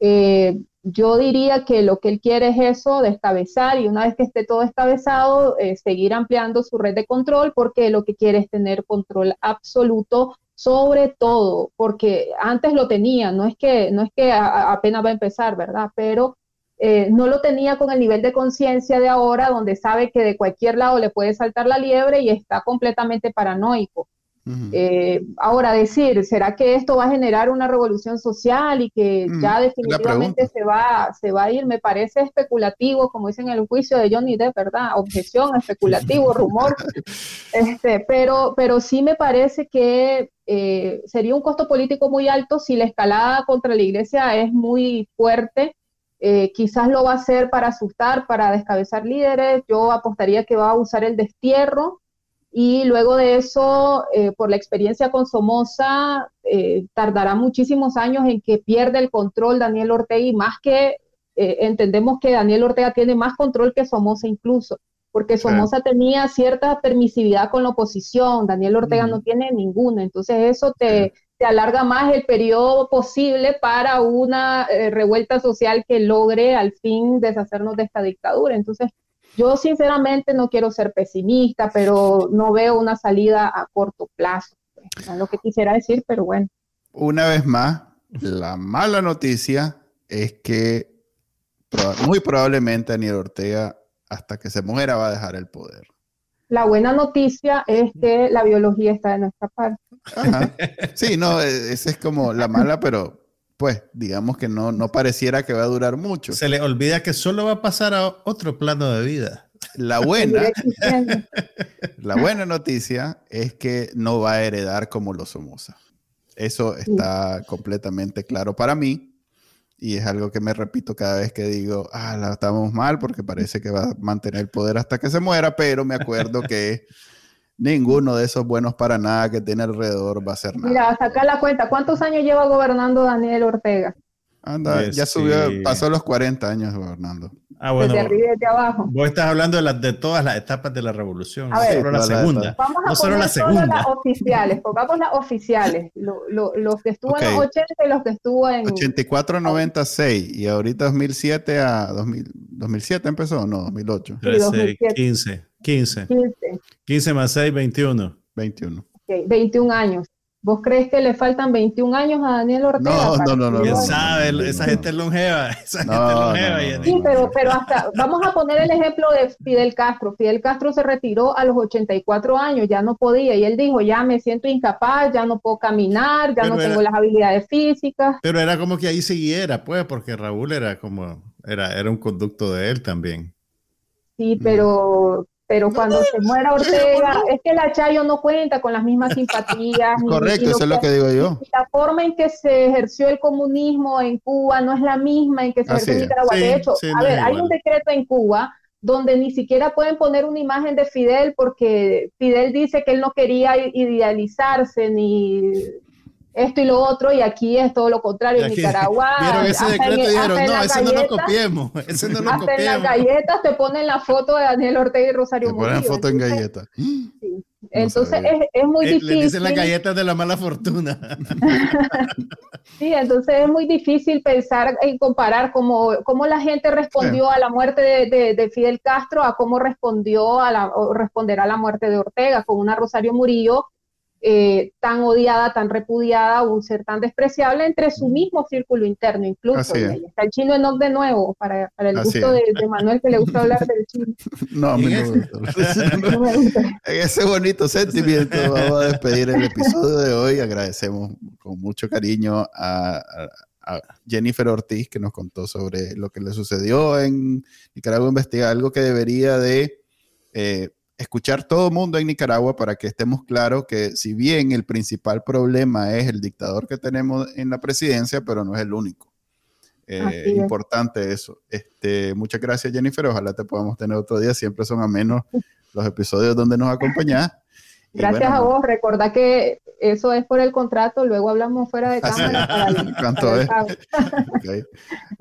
Speaker 3: Eh, yo diría que lo que él quiere es eso, descabezar, y una vez que esté todo descabezado, eh, seguir ampliando su red de control, porque lo que quiere es tener control absoluto sobre todo, porque antes lo tenía, no es que, no es que apenas va a empezar, ¿verdad? Pero eh, no lo tenía con el nivel de conciencia de ahora, donde sabe que de cualquier lado le puede saltar la liebre y está completamente paranoico. Eh, ahora decir, ¿será que esto va a generar una revolución social y que mm, ya definitivamente se va, se va a ir? Me parece especulativo, como dicen en el juicio de Johnny Depp, ¿verdad? Objeción, especulativo, rumor. Este, pero, pero sí me parece que eh, sería un costo político muy alto si la escalada contra la iglesia es muy fuerte. Eh, quizás lo va a hacer para asustar, para descabezar líderes. Yo apostaría que va a usar el destierro y luego de eso, eh, por la experiencia con Somoza, eh, tardará muchísimos años en que pierda el control Daniel Ortega y más que eh, entendemos que Daniel Ortega tiene más control que Somoza incluso, porque Somoza tenía cierta permisividad con la oposición, Daniel Ortega no tiene ninguna, entonces eso te, te, alarga más el periodo posible para una revuelta social que logre al fin deshacernos de esta dictadura. Entonces, yo sinceramente no quiero ser pesimista, pero no veo una salida a corto plazo. Pues, es lo que quisiera decir, pero bueno.
Speaker 1: Una vez más, la mala noticia es que muy probablemente Daniel Ortega, hasta que se muera, va a dejar el poder.
Speaker 3: La buena noticia es que la biología está de nuestra parte.
Speaker 1: Sí, no, e, esa es como la mala, pero pues digamos que no, no pareciera que va a durar mucho.
Speaker 2: Se le olvida que solo va a pasar a otro plano de vida.
Speaker 1: La buena, la buena noticia es que no va a heredar como los Somoza. Eso está completamente claro para mí y es algo que me repito cada vez que digo, ah, la estamos mal porque parece que va a mantener el poder hasta que se muera, pero me acuerdo que ninguno de esos buenos para nada que tiene alrededor va a ser nada.
Speaker 3: Mira, saca la cuenta, ¿cuántos años lleva gobernando Daniel Ortega?
Speaker 1: Anda, ya subió, pasó los 40 años gobernando.
Speaker 3: Ah, bueno, desde arriba y desde abajo.
Speaker 2: Vos estás hablando de, las, de todas las etapas de la revolución, no solo la segunda.
Speaker 3: Vamos a no solo la segunda. las oficiales, pongamos las oficiales, los que estuvo en los 80 y los que estuvo en...
Speaker 1: 84 96 y ahorita 2007 a 2000, 2007 empezó, no, 2008.
Speaker 2: 15, 15. 15. 15 más 6, 21.
Speaker 1: 21.
Speaker 3: Okay, 21 años. ¿Vos crees que le faltan 21 años a Daniel Ortega?
Speaker 1: No, no, no, no.
Speaker 2: ¿Quién sabe? Esa gente es longeva. Esa gente es longeva.
Speaker 3: sí, pero, pero hasta, vamos a poner el ejemplo de Fidel Castro. Fidel Castro se retiró a los 84 años, ya no podía. Y él dijo, ya me siento incapaz, ya no puedo caminar, ya no tengo las habilidades físicas.
Speaker 2: Pero era como que ahí siguiera, pues, porque Raúl era como, era, era un conducto de él también.
Speaker 3: Sí, pero pero cuando se muera Ortega, es que la Chayo no cuenta con las mismas simpatías.
Speaker 1: Correcto, eso es lo que, digo yo.
Speaker 3: La forma en que se ejerció el comunismo en Cuba no es la misma en que se ejerció en Nicaragua. de hecho, a ver, hay un decreto en Cuba donde ni siquiera pueden poner una imagen de Fidel porque Fidel dice que él no quería idealizarse ni esto y lo otro, y aquí es todo lo contrario. En Nicaragua.
Speaker 2: Vieron ese decreto y dijeron, no, ese no lo copiemos. Ese no lo
Speaker 3: hasta en las galletas te ponen la foto de Daniel Ortega y Rosario
Speaker 1: Te ponen foto en galletas.
Speaker 3: Entonces es, es, muy difícil. Eh, le
Speaker 2: dicen las galletas de la mala fortuna.
Speaker 3: sí, entonces es muy difícil pensar y comparar cómo, cómo la gente respondió a la muerte de, de, Fidel Castro a cómo respondió a la, o responderá a la muerte de Ortega con una Rosario Murillo eh, tan odiada, tan repudiada, un ser tan despreciable entre su mismo círculo interno incluso. está el chino Enoch de nuevo, para, el gusto de, Manuel que le gusta hablar del chino.
Speaker 1: No, a mí no En ese bonito sentimiento vamos a despedir el episodio de hoy. Agradecemos con mucho cariño a, Jennifer Ortiz, que nos contó sobre lo que le sucedió en Nicaragua Investiga, algo que debería de eh, escuchar todo mundo en Nicaragua para que estemos claros que si bien el principal problema es el dictador que tenemos en la presidencia, pero no es el único. Eh, importante eso. Este, muchas gracias Jennifer, ojalá te podamos tener otro día, siempre son a menos los episodios donde nos acompañas.
Speaker 3: Gracias a vos, recordá que eso es por el contrato, luego hablamos fuera de cámara. ¿Cuánto es?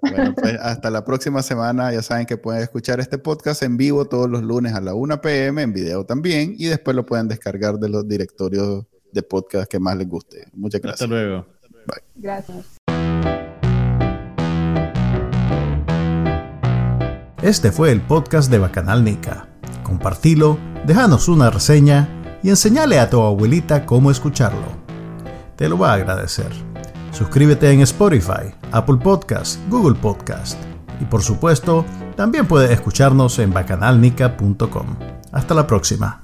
Speaker 1: Bueno, pues hasta la próxima semana. Ya saben que pueden escuchar este podcast en vivo todos los lunes a la 1 pm, en video también, y después lo pueden descargar de los directorios de podcast que más les guste. Muchas gracias.
Speaker 4: Hasta luego.
Speaker 3: Bye. Gracias.
Speaker 2: Este fue el podcast de Bacanal Nica. Compartilo, déjanos una reseña y enseñale a tu abuelita cómo escucharlo. Te lo va a agradecer. Suscríbete en Spotify, Apple Podcast, Google Podcast y por supuesto, también puedes escucharnos en bacanalnica.com. Hasta la próxima.